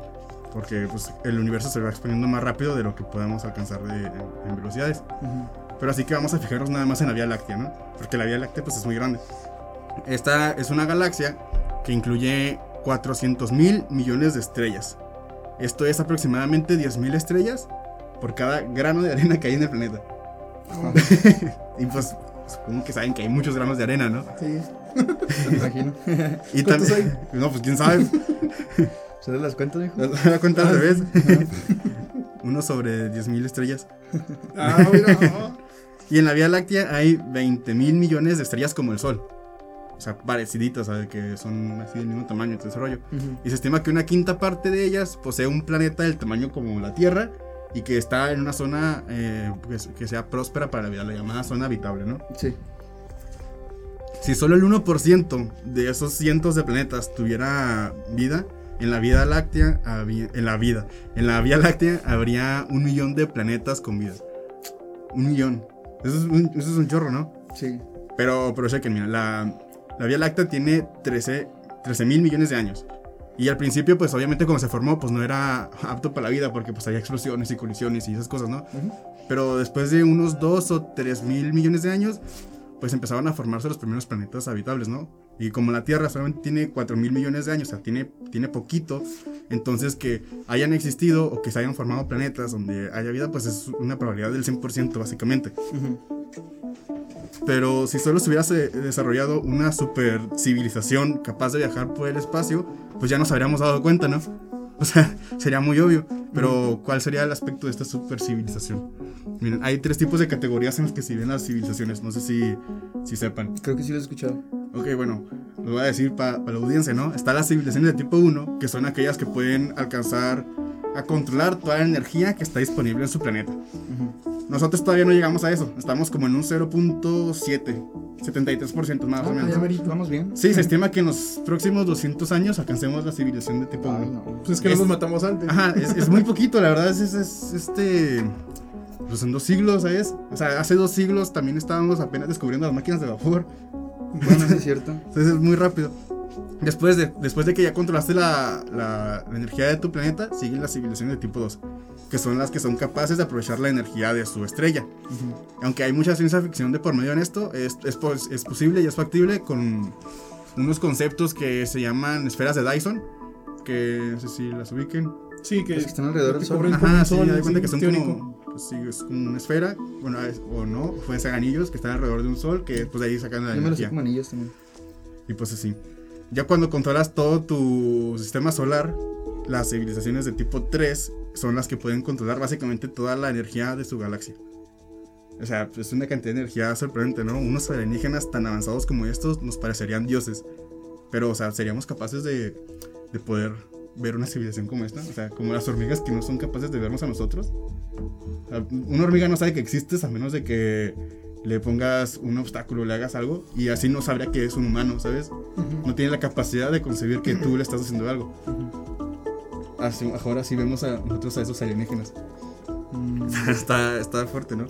Porque pues, el universo se va expandiendo más rápido de lo que podemos alcanzar de- en- en velocidades. Ujú. Pero así que vamos a fijarnos nada más en la Vía Láctea, ¿no? Porque la Vía Láctea pues es muy grande. Esta es una galaxia que incluye 400 mil millones de estrellas. Esto es aproximadamente 10 mil estrellas por cada grano de arena que hay en el planeta. y pues supongo que saben que hay muchos granos de arena, ¿no? Sí. Me imagino. Y ¿Cuántos también... No, pues quién sabe. ¿Se das las cuentas, hijo? Las voy a contar al revés. uno sobre 10.000 estrellas. Ah, mira. Y en la Vía Láctea hay 20 mil millones de estrellas como el Sol. O sea, pareciditas, ¿sabes? Que son así del mismo tamaño, todo ese rollo. Ujú. Y se estima que una quinta parte de ellas posee un planeta del tamaño como la Tierra y que está en una zona eh, que, que sea próspera para la vida, la llamada zona habitable, ¿no? Sí. Si solo el 1% de esos cientos de planetas tuviera vida, en la Vía Láctea, había- en la vida, en la Vía Láctea habría un millón de planetas con vida. Un millón. Eso es un, eso es un chorro, ¿no? Sí. Pero, pero chequen, mira, la, la Vía Láctea tiene 13 mil millones de años. Y al principio, pues obviamente cuando se formó, pues no era apto para la vida porque pues había explosiones y colisiones y esas cosas, ¿no? Ujú. Pero después de unos 2 o 3 mil millones de años, pues empezaban a formarse los primeros planetas habitables, ¿no? Y como la Tierra solamente tiene 4 mil millones de años, o sea, tiene, tiene poquito, entonces que hayan existido o que se hayan formado planetas donde haya vida, pues es una probabilidad del 100% básicamente. Ujú. Pero si solo se hubiese desarrollado una super civilización capaz de viajar por el espacio, pues ya nos habríamos dado cuenta, ¿no? O sea, sería muy obvio. Pero, ¿cuál sería el aspecto de esta super civilización? Miren, hay tres tipos de categorías en las que se ven las civilizaciones. No sé si, si sepan. Creo que sí lo he escuchado. Ok, bueno, lo voy a decir para la audiencia, ¿no? Están las civilizaciones de tipo 1, que son aquellas que pueden alcanzar a controlar toda la energía que está disponible en su planeta. Nosotros todavía no llegamos a eso. Estamos como en un 0.7, 73% más o Ah, menos. ya verito. Vamos bien. Sí, se estima que en los próximos 200 años alcancemos la civilización de tipo Ay, 1. no. Pues es que no Es- nos matamos antes. Ajá, es, es muy poquito, la verdad. Es, es- es, este. Pues en dos siglos, ¿sabes? O sea, hace dos siglos también estábamos apenas descubriendo las máquinas de vapor. Bueno, es cierto. Entonces es muy rápido. Después de, después de que ya controlaste la, la- la energía de tu planeta, siguen las civilizaciones de tipo 2, que son las que son capaces de aprovechar la energía de su estrella. Ujú. Aunque hay mucha ciencia ficción de por medio en esto, es, es, pos- es posible y es factible con unos conceptos que se llaman esferas de Dyson, que no sé si las ubiquen. Sí, que, que están alrededor del sol. Ajá, sí, sol, ya de cuenta sí, que son teórico. como, pues sí, es como una esfera, bueno, es- o no, pueden ser anillos que están alrededor de un sol, que pues de ahí sacan la Yo me los sé energía. como anillos también. Y pues así. Ya cuando controlas todo tu sistema solar, las civilizaciones de tipo 3 son las que pueden controlar básicamente toda la energía de su galaxia. O sea, es una cantidad de energía sorprendente, ¿no? Unos alienígenas tan avanzados como estos nos parecerían dioses. Pero, o sea, seríamos capaces de, de poder ver una civilización como esta. O sea, como las hormigas que no son capaces de vernos a nosotros. Sea, una hormiga no sabe que existes a menos de que le pongas un obstáculo, le hagas algo. Y así no sabría que es un humano, ¿sabes? No tiene la capacidad de concebir que tú le estás haciendo algo. Así, ahora sí vemos a nosotros a esos alienígenas. Mm, está, está fuerte, ¿no?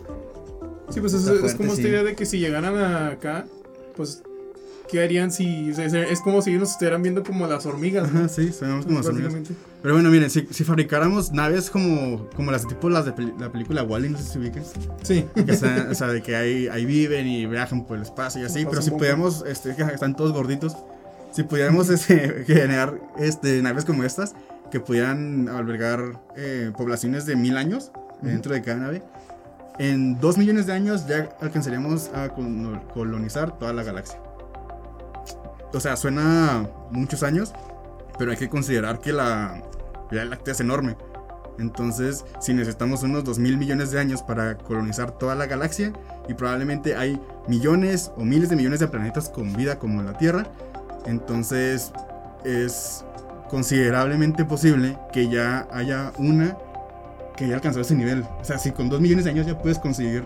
Sí, pues es, como sí. esta idea de que si llegaran acá, pues, ¿qué harían si... o sea, es- como si ellos nos estuvieran viendo como las hormigas, ¿no? Ajá, sí, sabemos como las hormigas. Pero bueno, miren, si, si fabricáramos naves como, como las tipo las de peli- la película Wally, no sé si ubiquen. Sí. Que sea- o sea, de que ahí, ahí viven y viajan por el espacio y así. Pero si pudiéramos, este, que están todos gorditos. Si pudiéramos este, generar este, naves como estas, que pudieran albergar eh, poblaciones de mil años dentro de cada nave, en dos millones de años ya alcanzaríamos a colo- colonizar toda la galaxia. O sea, suena muchos años, pero hay que considerar que la Vía Láctea es enorme. Entonces, si necesitamos unos 2 mil millones de años para colonizar toda la galaxia, y probablemente hay millones o miles de millones de planetas con vida como la Tierra, entonces es considerablemente posible que ya haya una que ya alcanzó ese nivel. O sea, si con 2 millones de años ya puedes conseguir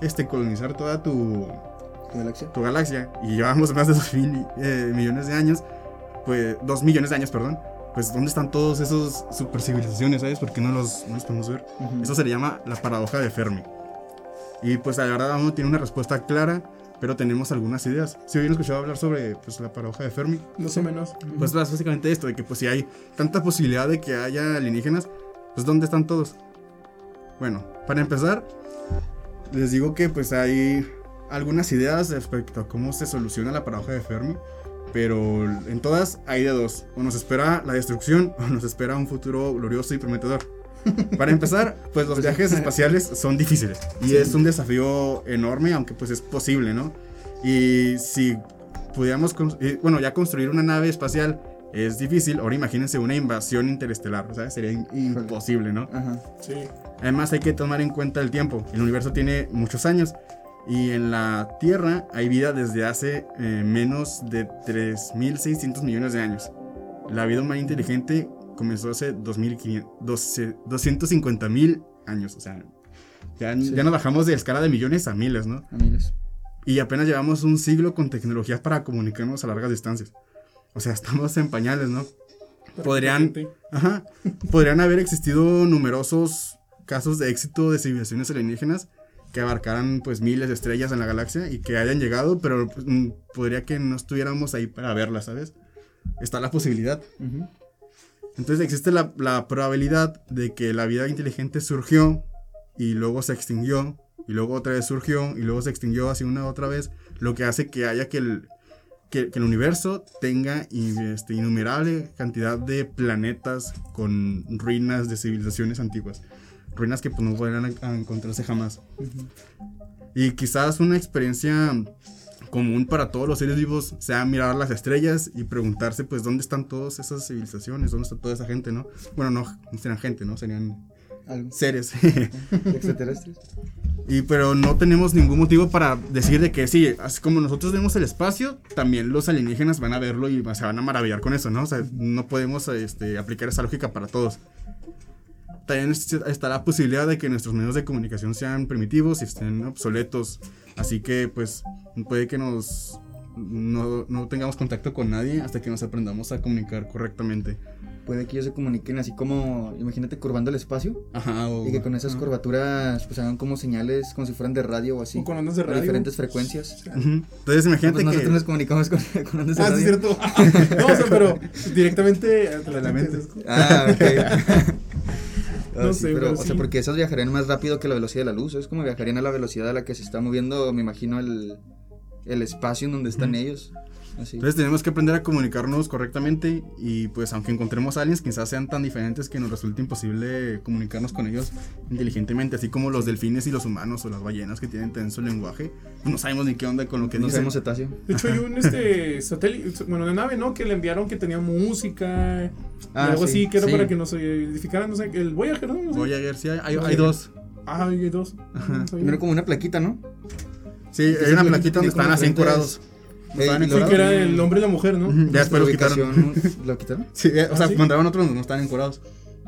este, colonizar toda tu, Galaxia. tu galaxia y llevamos más de 2 mil eh, millones de años, pues 2 millones de años, perdón, pues ¿dónde están todos esos super civilizaciones, sabes? ¿Por qué no los, no los podemos ver? Ujú. Eso se le llama la paradoja de Fermi. Y pues la verdad aún no tiene una respuesta clara, pero tenemos algunas ideas. Si habían escuchado hablar sobre pues, la paradoja de Fermi, Más o menos. pues es básicamente esto, de que pues si hay tanta posibilidad de que haya alienígenas, pues ¿dónde están todos? Bueno, para empezar, les digo que pues hay algunas ideas respecto a cómo se soluciona la paradoja de Fermi, pero en todas hay de dos, o nos espera la destrucción o nos espera un futuro glorioso y prometedor. Para empezar, pues los viajes espaciales son difíciles y es un desafío enorme, aunque pues es posible, ¿no? Y si pudiéramos, eh, bueno, ya construir una nave espacial es difícil. Ahora imagínense una invasión interestelar, o sea, sería imposible, ¿no? Ajá. Sí. Además hay que tomar en cuenta el tiempo. El universo tiene muchos años y en la Tierra hay vida desde hace eh, menos de 3.600 millones de años. La vida humana inteligente comenzó hace 250.000 años, o sea, ya, Sí. ya nos bajamos de escala de millones a miles, ¿no? A miles. Y apenas llevamos un siglo con tecnologías para comunicarnos a largas distancias. O sea, estamos en pañales, ¿no? Podrían, ajá, podrían haber existido numerosos casos de éxito de civilizaciones alienígenas que abarcaran pues miles de estrellas en la galaxia y que hayan llegado, pero pues, mm, podría que no estuviéramos ahí para verlas, ¿sabes? Está la posibilidad. Entonces existe la, la probabilidad de que la vida inteligente surgió y luego se extinguió y luego otra vez surgió y luego se extinguió así una otra vez, lo que hace que haya que el, que, que el universo tenga este, innumerable cantidad de planetas con ruinas de civilizaciones antiguas. Ruinas que pues, no podrán a- a encontrarse jamás. Y quizás una experiencia común para todos los seres vivos sea mirar las estrellas y preguntarse pues dónde están todas esas civilizaciones, dónde está toda esa gente, ¿no? Bueno, no, no serían gente, ¿no? Serían Algo. seres. Extraterrestres. y pero no tenemos ningún motivo para decir de que sí, así como nosotros vemos el espacio, también los alienígenas van a verlo y se van a maravillar con eso, ¿no? O sea, no podemos este, aplicar esa lógica para todos. También es- está la posibilidad de que nuestros medios de comunicación sean primitivos y estén obsoletos. Así que, pues, puede que nos no, no tengamos contacto con nadie hasta que nos aprendamos a comunicar correctamente. Puede que ellos se comuniquen así como, imagínate, curvando el espacio. Ajá, o, Y que con esas curvaturas pues hagan como señales como si fueran de radio o así. O con ondas de a radio. diferentes frecuencias. Entonces, imagínate Pues nosotros que. nos comunicamos con, con ondas de Ah, sí, radio. es cierto. no, o sea, pero directamente a la mente. Ah, ok. Ah, No sí, sé, pero, pero o sea, sí. porque esas viajarían más rápido que la velocidad de la luz. Es como viajarían a la velocidad a la que se está moviendo, me imagino, el, el espacio en donde están ellos. Así. Entonces tenemos que aprender a comunicarnos correctamente y pues aunque encontremos aliens quizás sean tan diferentes que nos resulte imposible comunicarnos con ellos inteligentemente, así como los delfines y los humanos o las ballenas que tienen también su lenguaje. No sabemos ni qué onda con lo que no dicen. sabemos cetáceo. De hecho, hay un este satélite, bueno, una nave, ¿no? Que le enviaron que tenía música Ah, algo sí, así, que era sí. para que nos edificaran, no sé, el Voyager, ¿no? No sé. Voyager, sí, hay, hay- dos. Ah, hay dos. No sabía. Primero como una plaquita, ¿no? Sí, hay una plaquita donde están así diferentes- encorados. ¿No estaban Eh, Sí, que era el hombre y la mujer, ¿no? Ya después lo quitaron. ¿Lo quitaron? Sí, eh, o sea, ¿Ah, sí? mandaron otros donde no estaban encorados.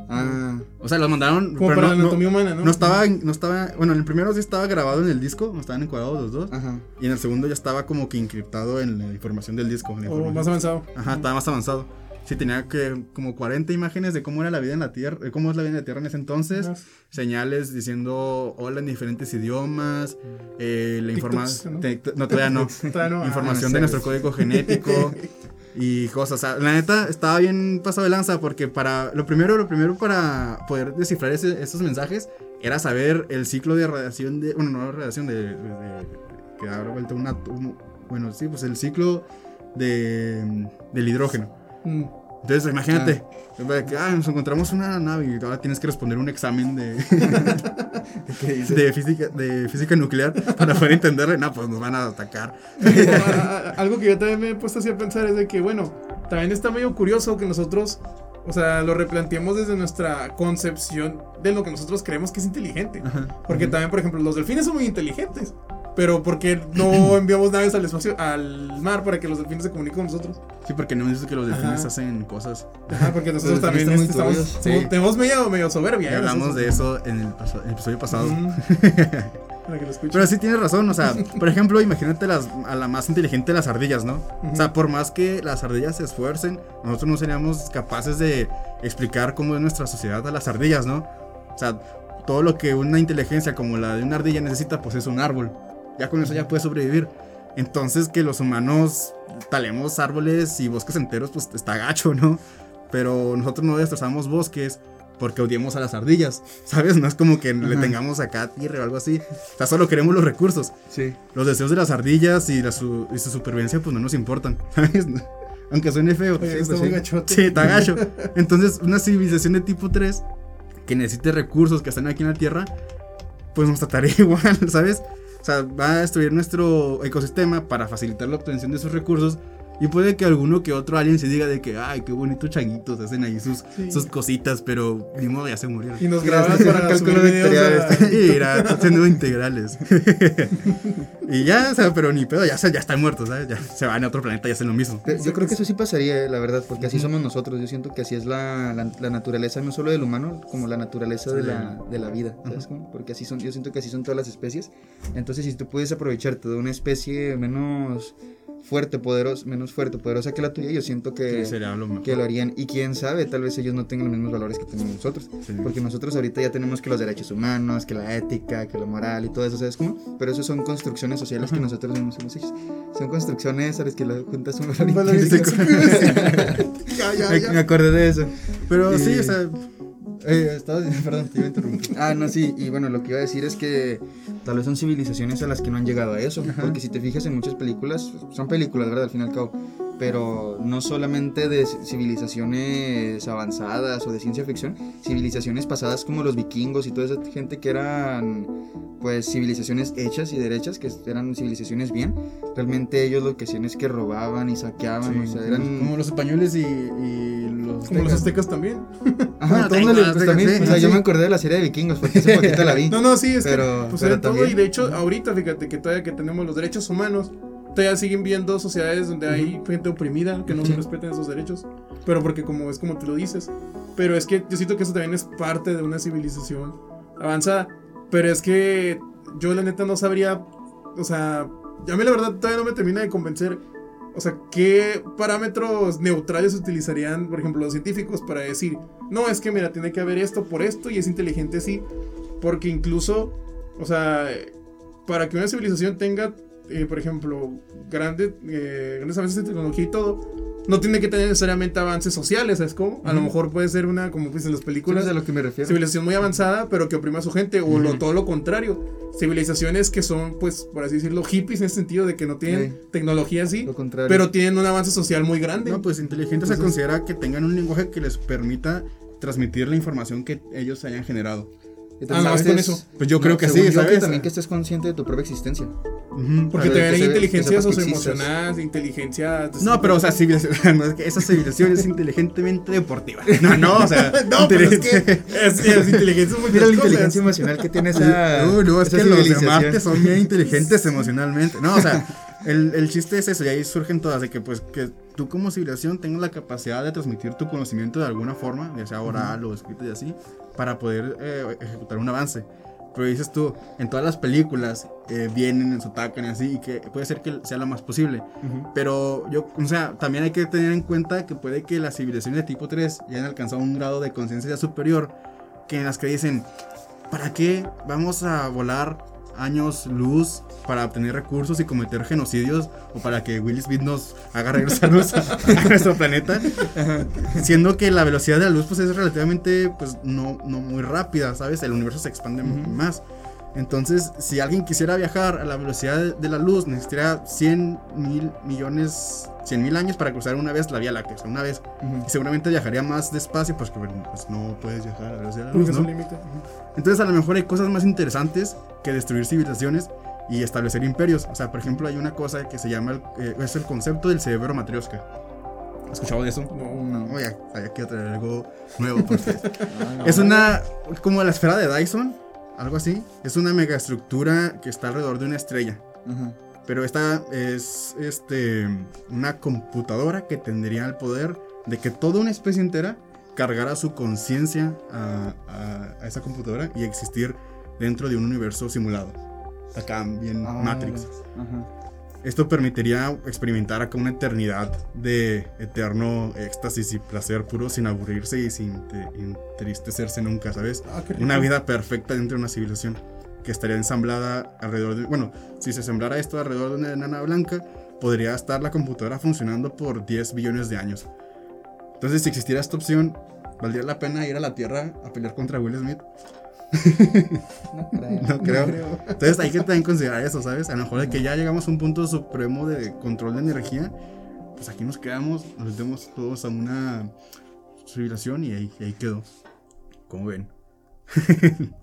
Ah, O sea, los mandaron. Como pero para no, la no- anatomía humana, ¿no? no estaba, en- no estaba. Bueno, en el primero sí estaba grabado en el disco, no estaban encuadrados los dos. ajá. Y en el segundo ya estaba como que encriptado en la información del disco. en la O información. más avanzado. Ajá, estaba más avanzado. Sí, tenía que como 40 imágenes de cómo era la vida en la Tierra, eh, cómo es la vida en la Tierra en ese entonces. Señales diciendo hola en diferentes idiomas. eh, la información. ¿no? Todavía no. Ah, información de nuestro código genético. Y cosas, o sea, la neta estaba bien pasado de lanza porque para lo primero, lo primero para poder descifrar ese- esos mensajes era saber el ciclo de radiación de, bueno, no radiación de, de- de- que da vuelta un átomo, bueno, sí, pues el ciclo de, del hidrógeno. Entonces, imagínate, ah, nos encontramos una nave y ahora tienes que responder un examen de, de, física, de física nuclear para poder entenderle. No, pues nos van a atacar. Algo que yo también me he puesto así a pensar es de que, bueno, también está medio curioso que nosotros, o sea, lo replanteemos desde nuestra concepción de lo que nosotros creemos que es inteligente. Porque también, por ejemplo, los delfines son muy inteligentes. Pero porque no enviamos naves al espacio, al mar, para que los delfines se comuniquen con nosotros. Sí, porque no dices que los delfines Ajá. hacen cosas. Ajá, porque nosotros también este, estamos. Sí. tenemos medio, medio soberbia. Y ¿eh? hablamos Nosotros. de eso en el, paso- el episodio pasado. Mm. Para que lo escuchen. Pero sí tienes razón, o sea, por ejemplo, imagínate las, a la más inteligente de las ardillas, ¿no? O sea, por más que las ardillas se esfuercen, nosotros no seríamos capaces de explicar cómo es nuestra sociedad a las ardillas, ¿no? O sea, todo lo que una inteligencia como la de una ardilla necesita, pues es un árbol. Ya con eso ya puede sobrevivir. Entonces, que los humanos talemos árboles y bosques enteros, pues está gacho, ¿no? Pero nosotros no destrozamos bosques porque odiamos a las ardillas, ¿sabes? No es como que le Ajá. tengamos acá tierra o algo así. O sea, solo queremos los recursos. Sí. Los deseos de las ardillas y, la su, y su supervivencia, pues no nos importan, ¿sabes? Aunque suene feo. Oye, sí, está pues sí. Sí, está gacho. Entonces, una civilización de tipo 3 que necesite recursos que están aquí en la Tierra, pues nos trataría igual, ¿sabes? Sea, va a destruir nuestro ecosistema para facilitar la obtención de esos recursos, Y puede que alguno que otro alien se diga de que, ay, qué bonitos changuitos, hacen ahí sus, sus cositas, pero ni modo, ya se murieron. Y nos graban para cálculo de integrales. Y irá haciendo integrales. y ya, o sea, pero ni pedo, ya, ya están muertos, ¿sabes? Ya se van a otro planeta y hacen lo mismo. Yo creo que eso sí pasaría, la verdad, porque así somos nosotros. Yo siento que así es la, la, naturaleza, no solo del humano, como la naturaleza de la, de la vida, ¿sabes? Porque así son, yo siento que así son todas las especies. Entonces, si tú puedes aprovecharte de una especie menos fuerte, poderosa, menos fuerte, poderosa que la tuya, yo siento que, lo que lo harían. Y quién sabe, tal vez ellos no tengan los mismos valores que tenemos nosotros. Porque nosotros ahorita ya tenemos que los derechos humanos, que la ética, que lo moral y todo eso, ¿sabes cómo? Pero eso son construcciones sociales que nosotros mismos hemos hecho. Son construcciones a las que lo juntas un valor ya, ya, ya. Me acordé de eso. Pero sí, o sea eh, perdón, te iba a interrumpir. Ah, no, sí, y bueno, lo que iba a decir es que tal vez son civilizaciones a las que no han llegado a eso. Porque si te fijas en muchas películas, son películas, ¿verdad? Al fin y al cabo. Pero no solamente de civilizaciones avanzadas o de ciencia ficción, civilizaciones pasadas como los vikingos y toda esa gente que eran pues civilizaciones hechas y derechas, que eran civilizaciones bien, realmente ellos lo que hacían es que robaban y saqueaban, o sea, eran... Como los españoles y, los... Como los aztecas también. Ajá, pues también, o sea, yo me acordé de la serie de vikingos, porque hace poquito la vi. No, no, sí, es pero, que, pues pero todo, y de hecho, ahorita, fíjate que todavía que tenemos los derechos humanos, todavía siguen viendo sociedades donde hay gente oprimida que no respeten esos derechos. Pero porque como es como te lo dices. Pero es que yo siento que eso también es parte de una civilización avanzada. Pero es que yo la neta no sabría, o sea, a mí la verdad todavía no me termina de convencer, o sea, qué parámetros neutrales utilizarían, por ejemplo, los científicos para decir, no, es que mira, tiene que haber esto por esto y es inteligente así, porque incluso, o sea, para que una civilización tenga, eh, por ejemplo, grandes, eh, grandes avances en tecnología y todo, no tiene que tener necesariamente avances sociales, ¿sabes cómo? A lo mejor puede ser una, como dicen las películas, de lo que me refiero. civilización muy avanzada, pero que oprima a su gente, o lo, todo lo contrario. Civilizaciones que son, pues, por así decirlo, hippies en ese sentido de que no tienen tecnología así, pero tienen un avance social muy grande. No, pues inteligente se considera que tengan un lenguaje que les permita transmitir la información que ellos hayan generado. Ah, con eso. Pues yo creo que sí, ¿sabes? también que estés consciente de tu propia existencia. Porque te hay inteligencia socioemocional, inteligencia. No, pero o sea, civilización, no, es que esa civilización es inteligentemente deportiva. No, no, o sea. no, pero es que es, inteligencia Mira la inteligencia emocional que tiene esa. No, no, es que los de Marte son bien inteligentes emocionalmente. No, o sea, el, el chiste es eso, y ahí surgen todas, de que pues que tú como civilización tengas la capacidad de transmitir tu conocimiento de alguna forma, ya sea oral o escrito y así, para poder eh, ejecutar un avance. Pero dices tú, en todas las películas eh, vienen, nos atacan y así, y que puede ser que sea lo más posible. Pero yo, o sea, también hay que tener en cuenta que puede que las civilizaciones de tipo 3 ya hayan alcanzado un grado de conciencia superior, que en las que dicen, ¿para qué vamos a volar años luz para obtener recursos y cometer genocidios o para que Will Smith nos haga regresarnos a, nuestro planeta. Siendo que la velocidad de la luz pues es relativamente pues no, no muy rápida, ¿sabes? El universo se expande más. Entonces, si alguien quisiera viajar a la velocidad de la luz, necesitaría 100 mil millones, 100 mil años para cruzar una vez la Vía Láctea, o sea, una vez. Y seguramente viajaría más despacio, pues, pues no puedes viajar a la velocidad de la luz. ¿no? Entonces, a lo mejor hay cosas más interesantes que destruir civilizaciones y establecer imperios. O sea, por ejemplo, hay una cosa que se llama, el, eh, es el concepto del cerebro matrioska. ¿Has escuchado de eso? No, no. Oye, sabía que traer algo nuevo por ustedes. Es una, como la esfera de Dyson, algo así. Es una megaestructura que está alrededor de una estrella. Pero esta es este, una computadora que tendría el poder de que toda una especie entera cargara su conciencia a, a, esa computadora y existir dentro de un universo simulado. Acá, bien ah, Matrix. Esto permitiría experimentar acá una eternidad de eterno éxtasis y placer puro sin aburrirse y sin entristecerse nunca, ¿sabes? Ah, una vida perfecta dentro de una civilización que estaría ensamblada alrededor de... Bueno, si se semblara esto alrededor de una enana blanca, podría estar la computadora funcionando por 10 billones de años. Entonces, si existiera esta opción, ¿valdría la pena ir a la Tierra a pelear contra Will Smith? no, creo. Entonces hay que también considerar eso, ¿sabes? A lo mejor de que ya llegamos a un punto supremo de control de energía, pues aquí nos quedamos, nos metemos todos a una civilización y ahí, ahí quedó. Como ven.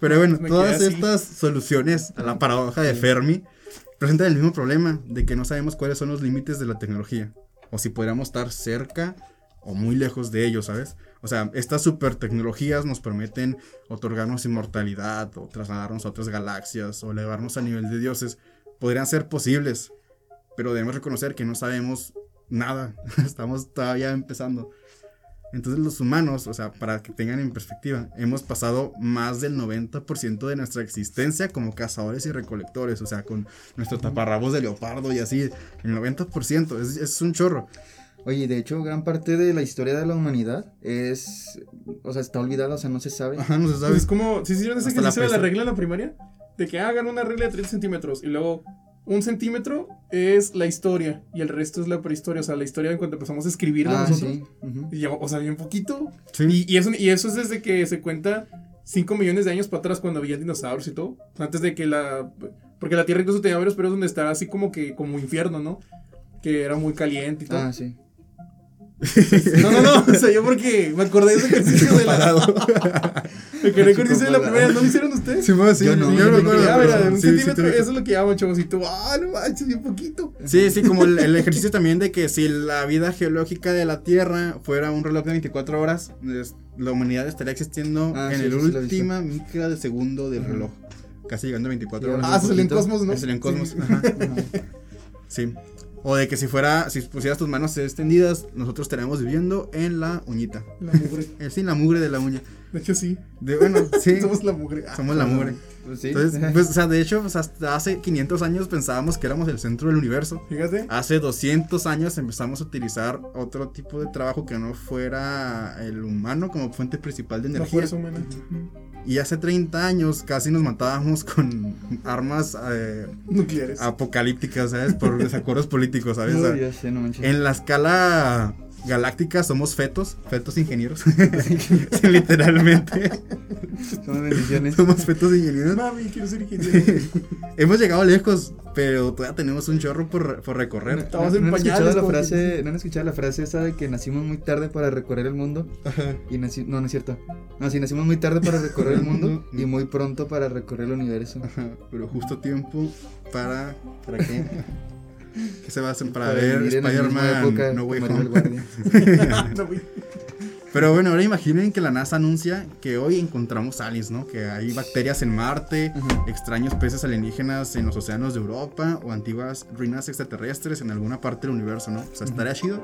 Pero bueno, todas estas soluciones a la paradoja de Fermi presentan el mismo problema de que no sabemos cuáles son los límites de la tecnología o si podríamos estar cerca o muy lejos de ellos, ¿sabes? O sea, estas super tecnologías nos permiten otorgarnos inmortalidad o trasladarnos a otras galaxias o elevarnos a nivel de dioses. Podrían ser posibles, pero debemos reconocer que no sabemos nada. Estamos todavía empezando. Entonces los humanos, o sea, para que tengan en perspectiva, hemos pasado más del 90% de nuestra existencia como cazadores y recolectores, o sea, con nuestro taparrabos de leopardo y así, el 90%, es, es un chorro. Oye, de hecho, gran parte de la historia de la humanidad es, o sea, está olvidada, o sea, no se sabe. Ajá, no se sabe. Es como, ¿sí hicieron ese Hasta la ejercicio de la regla en la primaria? De que hagan una regla de 30 centímetros y luego un centímetro es la historia y el resto es la prehistoria, o sea, la historia de cuando empezamos a escribir ah, nosotros. sí. Y ya, o sea, bien poquito. Sí. Y, y eso, y eso es desde que se cuenta 5 millones de años para atrás cuando había dinosaurios y todo. Antes de que la... Porque la Tierra incluso tenía varios periodos donde estaba así como que como infierno, ¿no? Que era muy caliente y todo. Ah, sí. No, no, no. O sea, yo porque me acordé de ese ejercicio de la... me acordé del ejercicio de la primaria. ¿No lo hicieron ustedes? Sí, sí, Yo no, yo yo me no acuerdo, Ya, pero mira, un sí, centímetro, eso es lo que llaman, chavos. Y tú, ah, no manches, bien poquito. Sí, sí, como el, el ejercicio también de que si la vida geológica de la Tierra fuera un reloj de 24 horas, es- la humanidad estaría existiendo Ah, en sí, el última micra de segundo del Ajá. reloj. Casi llegando a 24 Y horas. Ah, se salió en. Cosmos, ¿no? El en Cosmos. Sí. Ajá. Ajá. Sí. O de que si fuera, si pusieras tus manos extendidas, nosotros estaríamos viviendo en la uñita. La mugre. Eh, sí, la mugre de la uña. De hecho, sí. De, bueno, sí. Somos la mugre. Ah, somos la mugre. Pues sí. Entonces, pues, o sea, de hecho, pues, hasta hace 500 años pensábamos que éramos el centro del universo. Fíjate. Hace 200 años empezamos a utilizar otro tipo de trabajo que no fuera el humano como fuente principal de La energía. fuerza humana. Y hace 30 años casi nos matábamos con armas eh, Nucleares. apocalípticas, ¿sabes? Por desacuerdos políticos, ¿sabes? Sé, no en la escala galáctica somos fetos, fetos ingenieros. Sí, Literalmente. Bendiciones. Somos fetos ingenieros. Mami, quiero ser ingeniero. Hemos llegado lejos, pero todavía tenemos un chorro por, por recorrer. Estamos ¿No, en no han pañales, escuchado la frase, ¿No han escuchado la frase esa de que nacimos muy tarde para recorrer el mundo? Y naci- no, no es cierto. No, sí, nacimos muy tarde para recorrer el mundo y muy pronto para recorrer el universo. Ajá, pero justo tiempo para. ¿Para qué? ¿Qué se va a hacer para, ver Spider-Man No Way que Home? No. Pero bueno, ahora imaginen que la NASA anuncia que hoy encontramos aliens, ¿no? Que hay bacterias en Marte, Ajá. extraños peces alienígenas en los océanos de Europa o antiguas ruinas extraterrestres en alguna parte del universo, ¿no? O sea, estaría chido.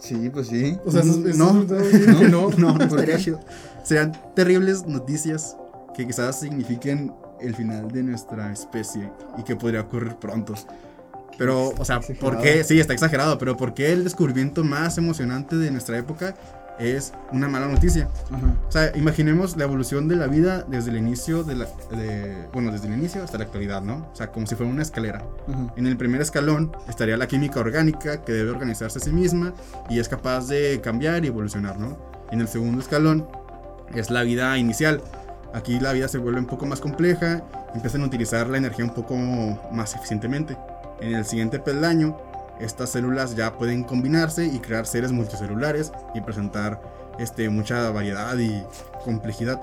Sí, pues sí. O sea, No. es que no. No, no ¿Por estaría chido. Serían terribles noticias que quizás signifiquen el final de nuestra especie y que podría ocurrir pronto. Pero, o sea, ¿por Exagerado. qué? Sí, está exagerado, pero ¿por qué el descubrimiento más emocionante de nuestra época es una mala noticia? Ajá. O sea, imaginemos la evolución de la vida desde el inicio de la... de- bueno, desde el inicio hasta la actualidad, ¿no? O sea, como si fuera una escalera. Ajá. En el primer escalón estaría la química orgánica que debe organizarse a sí misma y es capaz de cambiar y evolucionar, ¿no? En el segundo escalón es la vida inicial. Aquí la vida se vuelve un poco más compleja, empiezan a utilizar la energía un poco más eficientemente. En el siguiente peldaño, estas células ya pueden combinarse y crear seres multicelulares y presentar este, mucha variedad y complejidad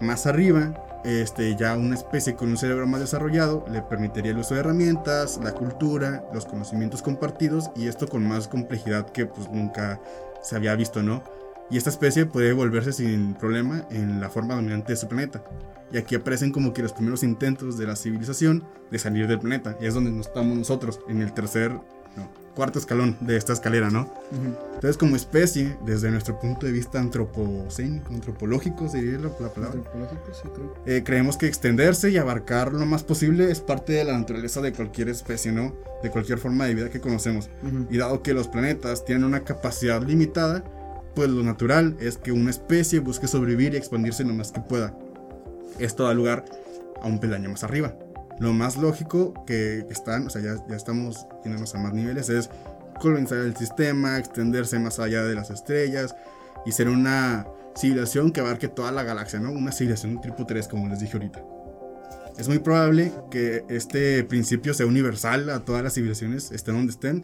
más arriba, este, ya una especie con un cerebro más desarrollado le permitiría el uso de herramientas, la cultura, los conocimientos compartidos y esto con más complejidad que pues nunca se había visto, ¿no? Y esta especie puede volverse sin problema en la forma dominante de su planeta. Y aquí aparecen como que los primeros intentos de la civilización de salir del planeta. Y es donde nos estamos nosotros, en el tercer, no, cuarto escalón de esta escalera, ¿no? Ajá. Entonces como especie, desde nuestro punto de vista antropocénico, antropológico sería la, la palabra. Antropológico, sí, creo. Eh, creemos que extenderse y abarcar lo más posible es parte de la naturaleza de cualquier especie, ¿no? De cualquier forma de vida que conocemos. Y dado que los planetas tienen una capacidad limitada, pues lo natural es que una especie busque sobrevivir y expandirse lo más que pueda. Esto da lugar a un peldaño más arriba. Lo más lógico que están, o sea, ya, ya estamos yéndonos a más niveles, es colonizar el sistema, extenderse más allá de las estrellas y ser una civilización que abarque toda la galaxia, ¿no? Una civilización tipo 3, como les dije ahorita. Es muy probable que este principio sea universal a todas las civilizaciones, estén donde estén,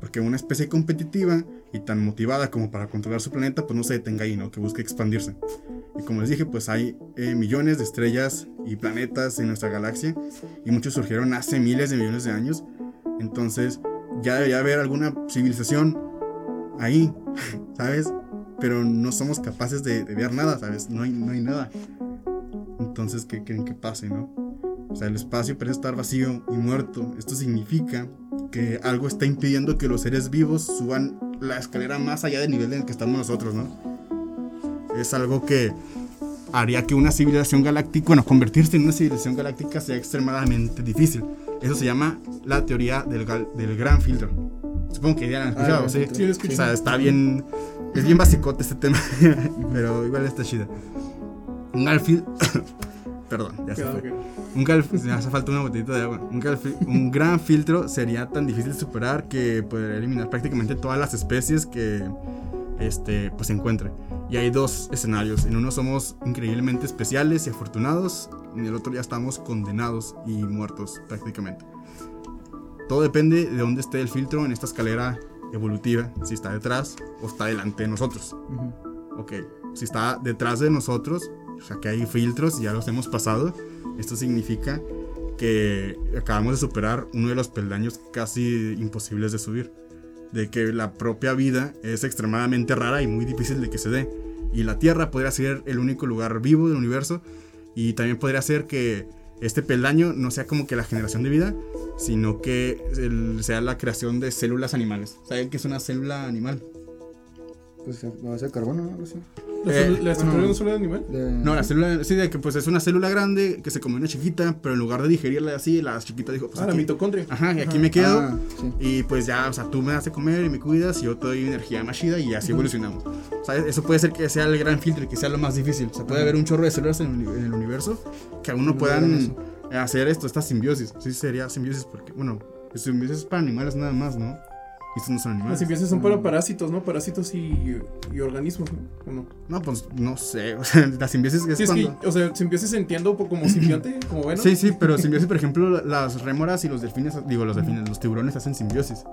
porque una especie competitiva y tan motivada como para controlar su planeta, pues no se detenga ahí, ¿no? Que busque expandirse. Y como les dije, pues hay eh, millones de estrellas y planetas en nuestra galaxia y muchos surgieron hace miles de millones de años. Entonces ya debería haber alguna civilización ahí, ¿sabes? Pero no somos capaces de, ver nada, ¿sabes? No hay, no hay nada. Entonces, ¿qué creen que pase, no? O sea, el espacio parece estar vacío y muerto. Esto significa que algo está impidiendo que los seres vivos suban la escalera más allá del nivel en el que estamos nosotros, ¿no? Es algo que haría que una civilización galáctica, bueno, convertirse en una civilización galáctica sea extremadamente difícil. Eso se llama la teoría del, del gran filtro. Supongo que ya han escuchado, ah, ¿sí? sí o sea, está bien, es bien basicote este tema, pero igual está chida. Un gran filtro, perdón, ya se fue. Un me hace falta una botellita de agua. Un, un, gran filtro sería tan difícil de superar que podría eliminar prácticamente todas las especies que este, pues, se encuentren. Y hay dos escenarios. En uno somos increíblemente especiales y afortunados. En el otro ya estamos condenados y muertos prácticamente. Todo depende de dónde esté el filtro en esta escalera evolutiva. Si está detrás o está delante de nosotros. Ok, si está detrás de nosotros, o sea que hay filtros ya los hemos pasado esto significa que acabamos de superar uno de los peldaños casi imposibles de subir. De que la propia vida es extremadamente rara y muy difícil de que se dé. Y la Tierra podría ser el único lugar vivo del universo. Y también podría ser que este peldaño no sea como que la generación de vida, sino que sea la creación de células animales. ¿Saben qué es una célula animal? Pues va a ser carbono, ¿no? ¿La, eh, ¿La, estructura de una célula animal? No, la célula, sí, de que pues es una célula grande que se come una chiquita, pero en lugar de digerirla así, la chiquita dijo, pues ah, la mitocondria. Ajá, y aquí me quedo. Ah, y pues ya, o sea, tú me das de comer y me cuidas y yo te doy energía más chida y así evolucionamos. O sea, eso puede ser que sea el gran filtro y que sea lo más difícil. O sea, puede haber un chorro de células en, el universo que aún no puedan hacer esto, esta simbiosis. Sí, sería simbiosis porque, bueno, simbiosis es para animales nada más, ¿no? Y estos no son animales. Las simbiosis son para parásitos, ¿no? Parásitos y, y organismos, ¿no? no? No, pues no sé. O sea, la simbiosis es, sí, es que, o sea, simbiosis entiendo como simbionte, como bueno. Sí, sí, pero simbiosis, por ejemplo, las rémoras y los delfines, digo, los delfines, los tiburones hacen simbiosis.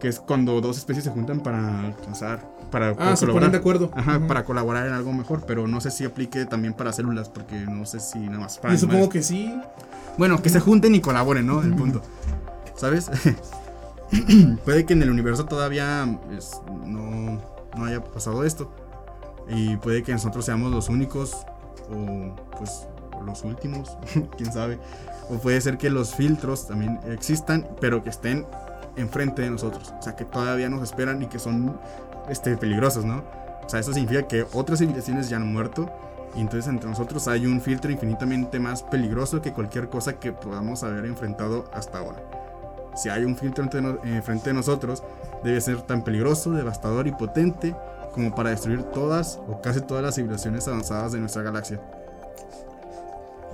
Que es cuando dos especies se juntan para alcanzar, para ah, se ponen de acuerdo. Ajá, para colaborar en algo mejor, pero no sé si aplique también para células, porque no sé si nada más para. Yo supongo que sí. Bueno, que se junten y colaboren, ¿no? El punto. ¿Sabes? puede que en el universo todavía pues, no, no, haya pasado esto. Y puede que nosotros seamos los únicos o pues los últimos, quién sabe. O puede ser que los filtros también existan, pero que estén enfrente de nosotros. O sea, que todavía nos esperan y que son este, peligrosos, ¿no? O sea, eso significa que otras civilizaciones ya han muerto. Y entonces entre nosotros hay un filtro infinitamente más peligroso que cualquier cosa que podamos haber enfrentado hasta ahora si hay un filtro entre frente de nosotros, debe ser tan peligroso, devastador y potente como para destruir todas o casi todas las civilizaciones avanzadas de nuestra galaxia.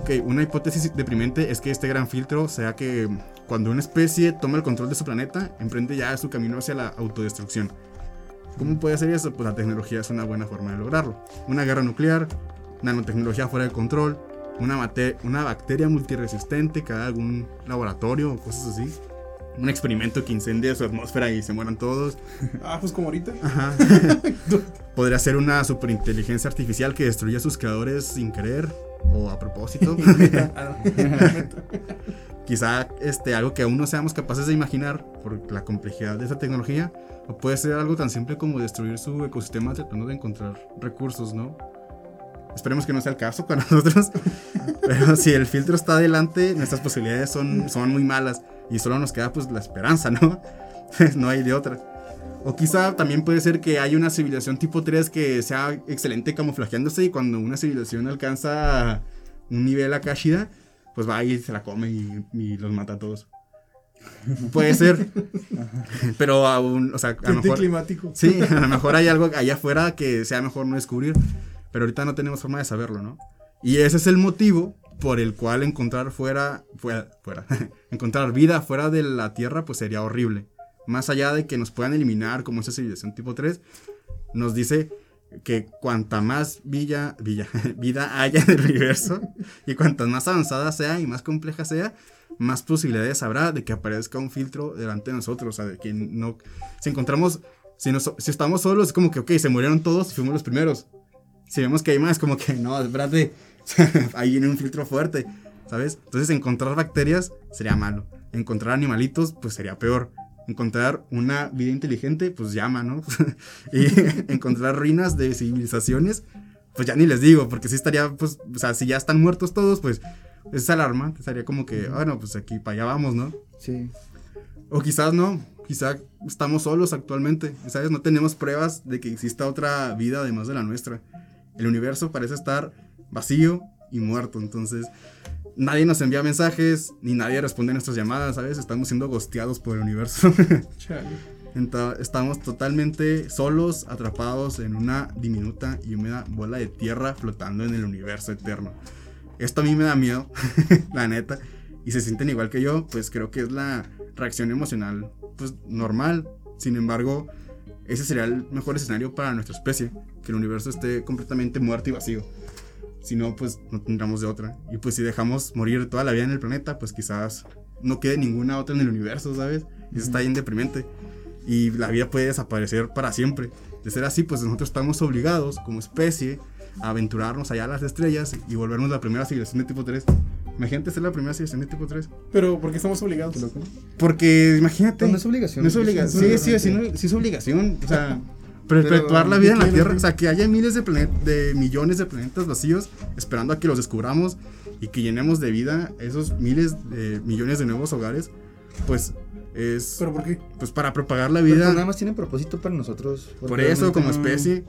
Ok, una hipótesis deprimente es que este gran filtro sea que cuando una especie toma el control de su planeta, emprende ya su camino hacia la autodestrucción. ¿Cómo puede hacer eso? Pues la tecnología es una buena forma de lograrlo. Una guerra nuclear, nanotecnología fuera de control, una, una bacteria multiresistente que haga algún laboratorio o cosas así un experimento que incendie su atmósfera y se mueran todos. Ah, pues como ahorita. Ajá. Podría ser una superinteligencia artificial que destruya a sus creadores sin querer o a propósito. Quizá este, algo que aún no seamos capaces de imaginar por la complejidad de esa tecnología. O puede ser algo tan simple como destruir su ecosistema tratando de encontrar recursos, ¿no? Esperemos que no sea el caso para nosotros. Pero si el filtro está adelante, nuestras posibilidades son, son muy malas. Y solo nos queda pues la esperanza, ¿no? no hay de otra. O quizá también puede ser que haya una civilización tipo 3 que sea excelente camuflajeándose y cuando una civilización alcanza un nivel acá pues va y se la come y, los mata a todos. Puede ser. Pero aún, o sea, a lo mejor, climático. Sí, a lo mejor hay algo allá afuera que sea mejor no descubrir. Pero ahorita no tenemos forma de saberlo, ¿no? Y ese es el motivo por el cual encontrar fuera, fuera, encontrar vida fuera de la Tierra pues sería horrible. Más allá de que nos puedan eliminar como esa civilización tipo 3, nos dice que cuanta más villa, vida haya en el universo y cuanta más avanzada sea y más compleja sea, más posibilidades habrá de que aparezca un filtro delante de nosotros. O sea, de que no. Si encontramos. Si, si estamos solos, es como que, ok, se murieron todos y fuimos los primeros. Si vemos que hay más, como que no, espérate, ahí viene un filtro fuerte, ¿sabes? Entonces encontrar bacterias sería malo. Encontrar animalitos, pues sería peor. Encontrar una vida inteligente, pues llama, ¿no? y encontrar ruinas de civilizaciones, pues ya ni les digo, porque si estaría, pues, o sea, si ya están muertos todos, pues es alarmante. Estaría como que, bueno, pues aquí para allá vamos, ¿no? Sí. O quizás no, quizás estamos solos actualmente, ¿sabes? No tenemos pruebas de que exista otra vida además de la nuestra. El universo parece estar vacío y muerto, entonces nadie nos envía mensajes, ni nadie responde a nuestras llamadas, ¿sabes? Estamos siendo gosteados por el universo. estamos totalmente solos, atrapados en una diminuta y húmeda bola de tierra flotando en el universo eterno. Esto a mí me da miedo, la neta. Y se sienten igual que yo, pues creo que es la reacción emocional, pues normal. Sin embargo, ese sería el mejor escenario para nuestra especie, que el universo esté completamente muerto y vacío. Si no, pues no tendremos de otra. Y pues si dejamos morir toda la vida en el planeta, pues quizás no quede ninguna otra en el universo, ¿sabes? Y eso está bien deprimente. Y la vida puede desaparecer para siempre. De ser así, pues nosotros estamos obligados como especie a aventurarnos allá a las estrellas y volvernos la primera civilización de tipo 3. Imagínate ser la primera civilización de tipo 3. Pero, ¿por qué estamos obligados? Porque, imagínate. no es obligación. No es obligación. Sí, sí, sí, sí, es obligación. O sea, perpetuar la vida en la Tierra. O sea, que haya miles de, de millones de planetas vacíos esperando a que los descubramos y que llenemos de vida esos miles de millones de nuevos hogares. Pues es. ¿Pero por qué? Pues para propagar la vida. Pero nada más tiene propósito para nosotros. Por eso, como especie.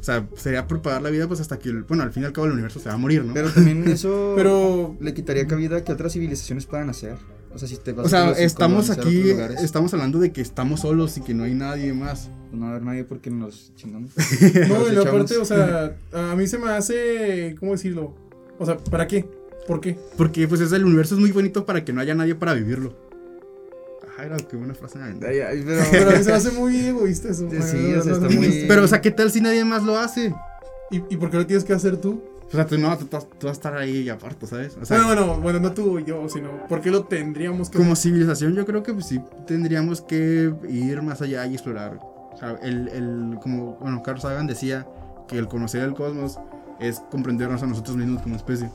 O sea, sería propagar la vida, pues hasta que, bueno, al fin y al cabo el universo se va a morir, ¿no? Pero también eso. pero. Le quitaría cabida que otras civilizaciones puedan hacer. O sea, si te vas O sea, estamos aquí. Estamos hablando de que estamos solos y que no hay nadie más. Pues no va a haber nadie porque nos chingamos. no, y aparte, o sea, a mí se me hace. ¿Cómo decirlo? O sea, ¿para qué? ¿Por qué? Porque, pues, el universo es muy bonito para que no haya nadie para vivirlo. Ay, qué buena frase. pero, pero se hace muy egoísta eso. Sí, o sea, está muy... Pero, o sea, ¿qué tal si nadie más lo hace? ¿Y, ¿Y por qué lo tienes que hacer tú? O sea, tú no, tú, vas a estar ahí aparte, ¿sabes? O sea, bueno, bueno, bueno, no tú y yo, sino, ¿por qué lo tendríamos que Como civilización, yo creo que pues, sí tendríamos que ir más allá y explorar. O sea, el, el, como, bueno, Carlos Sagan decía que el conocer el cosmos es comprendernos a nosotros mismos como especie.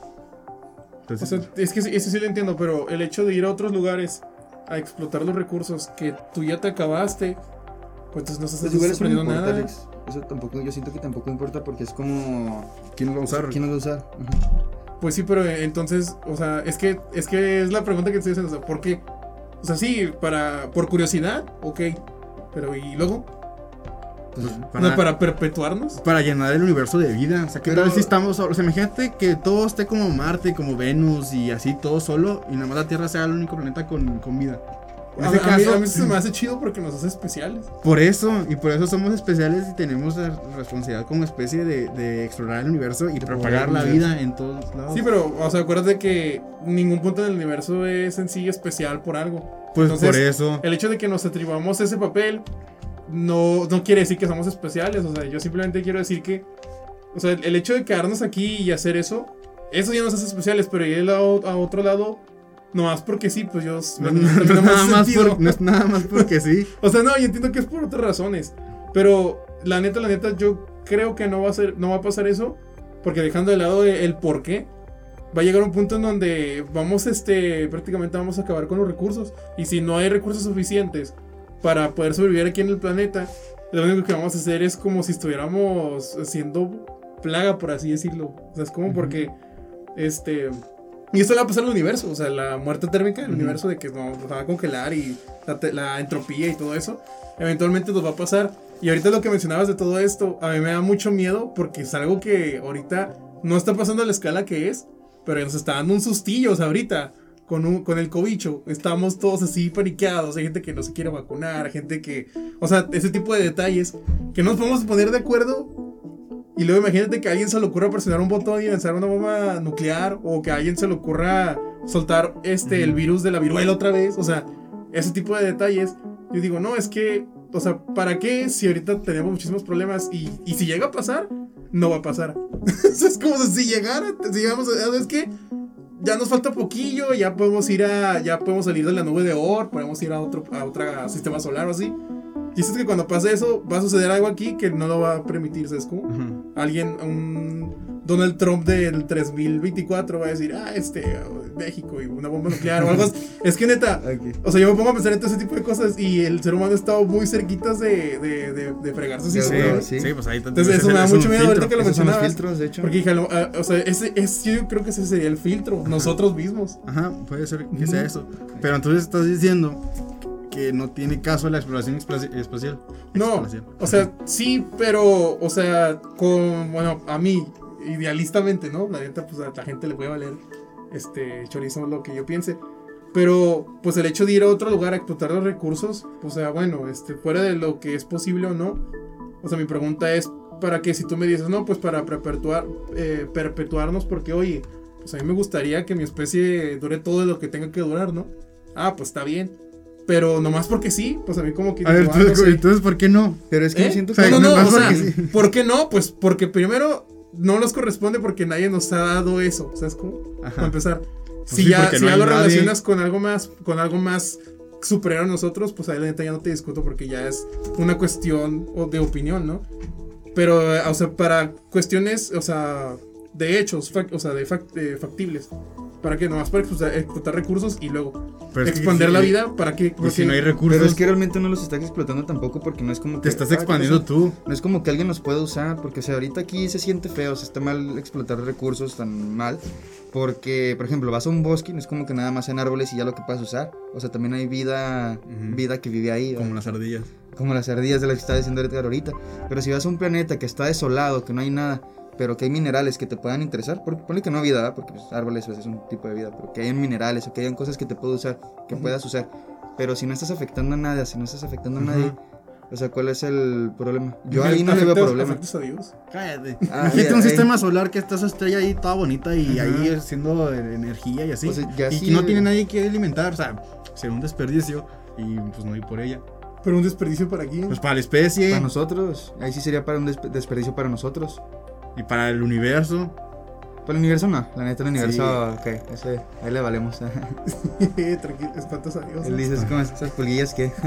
Entonces, o sea, es que eso sí lo entiendo, pero el hecho de ir a otros lugares a explotar los recursos que tú ya te acabaste, pues entonces no estás pues aprendiendo nada. Eso tampoco, yo siento que tampoco importa porque es como. ¿Quién lo va a usar? ¿Quién lo va a usar? Pues sí, pero entonces, o sea, es que, es que es la pregunta que te estoy haciendo, o sea, ¿por qué? O sea, sí, para, por curiosidad, ok, pero ¿y luego? Pues, para, para, perpetuarnos. Para llenar el universo de vida. O sea, que tal si estamos solos? O sea, imagínate que todo esté como Marte, como Venus y así, todo solo, y nada más la Tierra sea el único planeta con, con vida. En ese caso, a mí, se me hace chido porque nos hace especiales. Por eso, y por eso somos especiales y tenemos la responsabilidad como especie de, de explorar el universo y propagar la vida en todos lados. Sí, pero, o sea, acuérdate que ningún punto del universo es en sí especial por algo. Pues por eso. El hecho de que nos atribuamos ese papel no, no quiere decir que somos especiales. O sea, yo simplemente quiero decir que. O sea, el hecho de quedarnos aquí y hacer eso, eso ya nos hace especiales, pero ir a otro lado, nomás porque sí, pues yo. No, no, nada más no es nada más porque sí. o sea, no, yo entiendo que es por otras razones. Pero la neta, la neta, yo creo que no va a, ser, no va a pasar eso. Porque dejando de lado el por qué, va a llegar un punto en donde vamos, este, prácticamente vamos a acabar con los recursos. Y si no hay recursos suficientes para poder sobrevivir aquí en el planeta, lo único que vamos a hacer es como si estuviéramos siendo plaga, por así decirlo. O sea, es como porque, este... Y esto le va a pasar al universo, o sea, la muerte térmica del universo de que nos va a congelar y la, entropía y todo eso, eventualmente nos va a pasar. Y ahorita lo que mencionabas de todo esto, a mí me da mucho miedo porque es algo que ahorita no está pasando a la escala que es, pero nos está dando un sustillo, o sea, ahorita con, un, con el cobicho. Estamos todos así paniqueados. Hay gente que no se quiere vacunar, gente que. O sea, ese tipo de detalles que no nos podemos poner de acuerdo. Y luego imagínate que a alguien se le ocurra presionar un botón y lanzar una bomba nuclear. O que a alguien se le ocurra soltar este, el virus de la viruela otra vez. O sea, ese tipo de detalles. Yo digo, no, es que. O sea, ¿para qué si ahorita tenemos muchísimos problemas? Y, y si llega a pasar, no va a pasar. es como si llegara, si llegamos a. ¿Sabes qué? ya nos falta poquillo, ya podemos ir a, ya podemos salir de la nube de Or, podemos ir a otro, a otro sistema solar o así. Y es que cuando pase eso, va a suceder algo aquí que no lo va a permitir, ¿sabes cómo? Alguien, un Donald Trump del 3024 va a decir, ah, este, México y una bomba nuclear o algo así. Es que neta, o sea, yo me pongo a pensar en todo ese tipo de cosas y el ser humano ha estado muy cerquitas de, de, de, de fregarse sí, sí, sí, pues ahí Entonces eso me da mucho miedo ahorita que lo mencionabas. filtros, de hecho. Porque dije, ah, o sea, ese, ese, yo creo que ese sería el filtro, nosotros mismos. Ajá, puede ser que sea eso. Pero entonces estás diciendo que no tiene caso la exploración espacial. No, o sea, sí, pero, o sea, con, bueno, a mí, idealistamente, ¿no? La neta, pues a la gente le puede valer este chorizo lo que yo piense. Pero, pues el hecho de ir a otro lugar a explotar los recursos, o sea, bueno, este, fuera de lo que es posible o no. O sea, mi pregunta es, ¿para qué? Si tú me dices, no, pues para perpetuar, eh, perpetuarnos, porque, oye, pues a mí me gustaría que mi especie dure todo lo que tenga que durar, ¿no? Ah, pues está bien. Pero nomás porque sí, pues a mí como que... A ver, entonces, ¿por qué no? Pero es que ¿Eh? siento que... No, no, no, o sea, ¿por qué no? Pues porque primero no nos corresponde porque nadie nos ha dado eso, ¿sabes cómo? Ajá. Para empezar. Pues si ya, si ya lo relacionas con algo más, con algo más superior a nosotros, pues ahí la neta ya no te discuto porque ya es una cuestión de opinión, ¿no? Pero, o sea, para cuestiones, o sea, de hechos, o sea, de, factibles. ¿Para qué? Nomás para explotar, recursos y luego expandir la vida. ¿Para qué? Porque si no hay recursos. Pero es que realmente no los estás explotando tampoco porque no es como que. Te estás expandiendo tú. No es como que alguien los pueda usar. Porque, o sea, ahorita aquí se siente feo, se está mal explotar recursos tan mal. Porque, por ejemplo, vas a un bosque, no es como que nada más en árboles y ya lo que puedas usar. O sea, también hay vida, vida que vive ahí. Como las ardillas. Como las ardillas de las que está diciendo ahorita. Pero si vas a un planeta que está desolado, que no hay nada pero que hay minerales que te puedan interesar. Porque pone que no vida, porque pues, árboles pues, es un tipo de vida, pero que hayan minerales o que hayan cosas que te puedo usar, que puedas usar. Pero si no estás afectando a nada, si no estás afectando a nadie, o sea, ¿cuál es el problema? Yo ahí no le veo problema. a Dios? Cállate. Ah, un sistema solar que está esa estrella ahí toda bonita y ahí haciendo energía y así. y no tiene nadie que alimentar, o sea, sería un desperdicio y pues no ir por ella. ¿Pero un desperdicio para quién? Pues para la especie. Para nosotros. Ahí sí sería para un desperdicio para nosotros. ¿Y para el universo? Para el universo no, la neta el universo, ok, ese, ahí le valemos. Tranquilo, espantos a Dios. Él dice, como esas pulguillas que...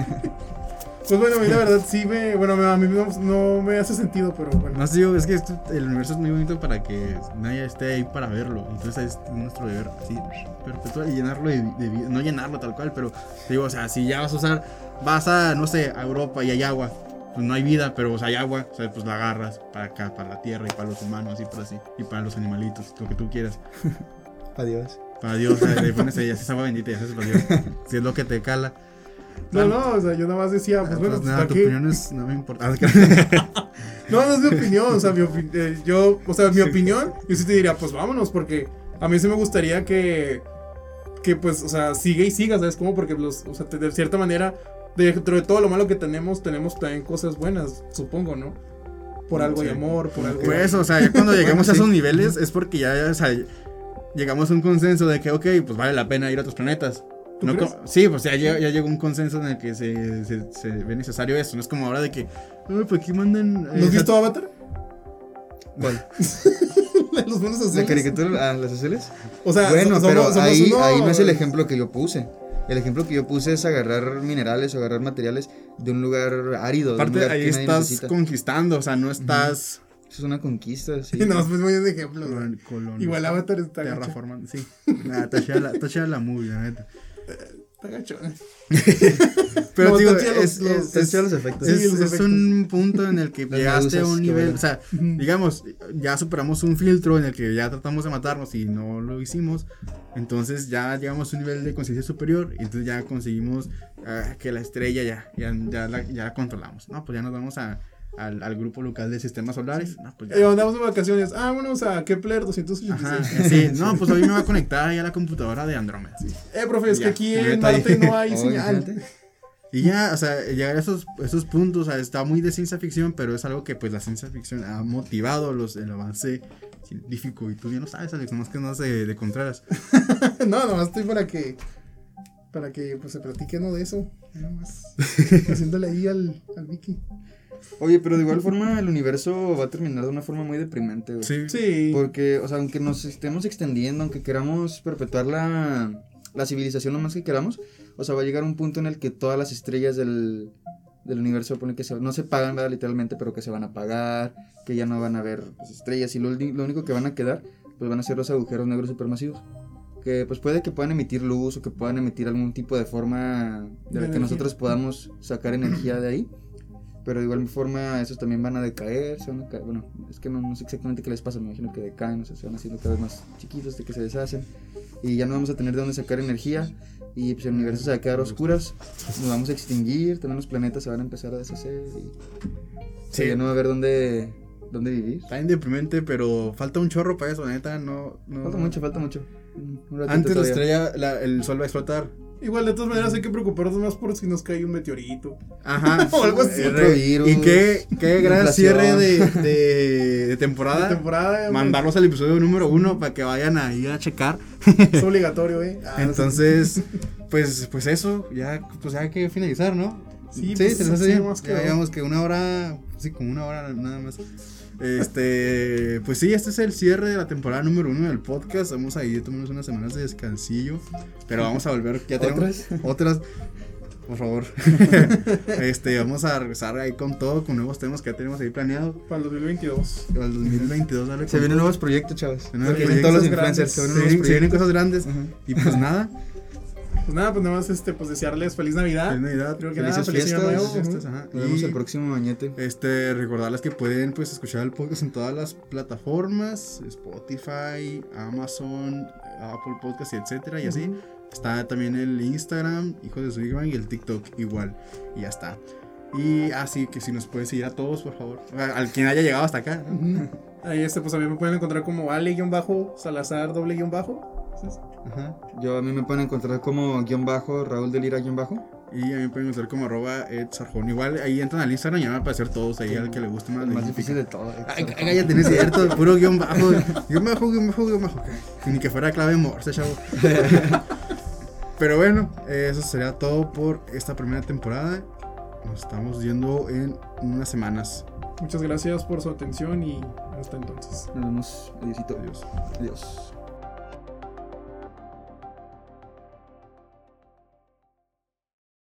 Pues bueno, a mí la verdad sí me. Bueno, a mí no, me hace sentido, pero bueno. No, digo, es que el universo es muy bonito para que nadie esté ahí para verlo. Entonces es nuestro deber, así, perpetuar y llenarlo de, vida. No llenarlo tal cual, pero digo, o sea, si ya vas a usar. Vas a, no sé, a Europa y hay agua pues no hay vida, pero o hay agua, o sea, pues la agarras para acá, para la tierra y para los humanos y por así, y para los animalitos, lo que tú quieras. para Dios. Para Dios, le pones ahí, es agua bendita y haces para Dios. si es lo que te cala. No, no, o sea, yo nada más decía, pues bueno, pues, nada, tu opinión es, no me importa. no, no es mi opinión, o sea, mi eh, yo, o sea, mi opinión, yo sí te diría, pues vámonos, porque a mí sí me gustaría que, que pues, o sea, sigue y siga, ¿sabes cómo? Porque los, o sea, de cierta manera, dentro de todo lo malo que tenemos, tenemos también cosas buenas, supongo, ¿no? Por algo de amor, por algo. Pues, o sea, ya cuando llegamos a esos niveles es porque ya, o sea, llegamos a un consenso de que, ok, pues vale la pena ir a otros planetas. No sí, pues ya, ya, llegó un consenso en el que se, se, ve necesario eso. No es como ahora de que, pues aquí mandan. Eh, ¿No has visto Avatar? ¿Cuál? los buenos azules. ¿La caricatura? ¿Ah, las azules? O sea, bueno, pero ahí, ahí no es el ejemplo que yo puse. El ejemplo que yo puse es agarrar minerales o agarrar materiales de un lugar árido. Aparte, ahí estás conquistando, o sea, no estás. Eso es una conquista, sí. no, pues voy de ejemplo. Igual Avatar está Terraformando, sí. Nada, está la movie, la neta. Gacho. Pero digo, es, los efectos. Es, un punto en el que llegaste a un nivel, o sea, digamos, ya superamos un filtro en el que ya tratamos de matarnos y no lo hicimos. Entonces ya llegamos a un nivel de conciencia superior y entonces ya conseguimos ah, que la estrella ya, ya, ya, la, ya controlamos. No, pues ya nos vamos a al, al, grupo local de sistemas solares. No, pues ya. Eh, andamos de vacaciones. Ah, bueno, o sea, Kepler 286. Ajá, sí, no, pues hoy me va a conectar ahí a la computadora de Andrómeda. Sí. Eh, profe, es que aquí en Marte no hay señal. Y ya, o sea, llegar a esos, esos puntos, o sea, está muy de ciencia ficción, pero es algo que pues la ciencia ficción ha motivado los, el avance científico y tú ya no sabes, Alex, nomás que no de, de Contreras. no, nomás estoy para que para que pues se platique no de eso, nomás haciéndole ahí al, al Vicky. Oye, pero de igual forma el universo va a terminar de una forma muy deprimente, güey. Sí. sí. Porque, o sea, aunque nos estemos extendiendo, aunque queramos perpetuar la, la civilización lo más que queramos, o sea, va a llegar un punto en el que todas las estrellas del, del universo pone que se, no se pagan, ¿verdad? Literalmente, pero que se van a pagar, que ya no van a haber pues, estrellas y lo, lo, único que van a quedar, pues van a ser los agujeros negros supermasivos. Que pues puede que puedan emitir luz o que puedan emitir algún tipo de forma de, la que nosotros podamos sacar energía de ahí. Pero de igual forma, esos también van a decaer, se van a caer. Bueno, es que no, no, sé exactamente qué les pasa, me imagino que decaen, o sea, se van haciendo cada vez más chiquitos, de que se deshacen. Y ya no vamos a tener de dónde sacar energía y pues el universo se va a quedar a oscuras, nos vamos a extinguir, también los planetas se van a empezar a deshacer y sí. ya no va a haber dónde, dónde vivir. Está indeprimente, pero falta un chorro para eso, neta, no, no... Falta mucho, falta mucho. Antes la estrella, la, el sol va a explotar. Igual, de todas maneras, hay que preocuparnos más por si nos cae un meteorito. Ajá. o algo así. Virus, y qué, qué gran cierre de, de, de temporada. De temporada Mandarlos al episodio número uno para que vayan ahí a checar. Es obligatorio, ¿eh? Ah, Entonces, pues, pues eso, ya, pues ya hay que finalizar, ¿no? Sí, sí, pues, ¿te les hace sí, bien? más que- Ya digamos que una hora, sí, como una hora nada más. Este, pues sí, este es el cierre de la temporada número uno del podcast. Vamos a ir tomamos unas semanas de descansillo, pero vamos a volver. Ya tenemos otras. Por favor. este, vamos a regresar ahí con todo, con nuevos temas que ya tenemos ahí planeado. Para el 2022. Para el 2022, dale Se vienen nuevos proyectos, chavos. Se vienen Se vienen todos los influencers. Se vienen vienen, se vienen cosas grandes. Ajá. Y pues nada, Pues nada, pues nada más este, pues desearles feliz Navidad. feliz Navidad. Creo que nada, Felices feliz año fiestas, nuevo. Fiestas, ajá. Nos vemos Y- el próximo bañete. Este, recordarles que pueden pues escuchar el podcast en todas las plataformas, Spotify, Amazon, Apple Podcast y etcétera y así. Está también el Instagram, Hijos de su Big Bang, y el TikTok igual. Y ya está. Y así que si nos pueden seguir a todos, por favor. Al quien haya llegado hasta acá. ¿no? Ahí este, pues a mí me pueden encontrar como Ale-Salazar doble guion bajo. Ajá. Yo a mí me pueden encontrar como guion bajo, Raúl de Lira guion bajo. Y a mí me pueden encontrar como arroba Ed Sarjón. Igual ahí entran al Instagram y van a aparecer todos ahí al que le guste más. El más difícil de todo. Ay, ay, ya tenés cierto, puro guion bajo. Guión bajo, guion bajo, guion bajo. Ni que fuera clave morse, chavo. Pero bueno, eso sería todo por esta primera temporada. Nos estamos viendo en unas semanas. Muchas gracias por su atención y hasta entonces. Nos vemos. Adiósito. Adiós. Adiós.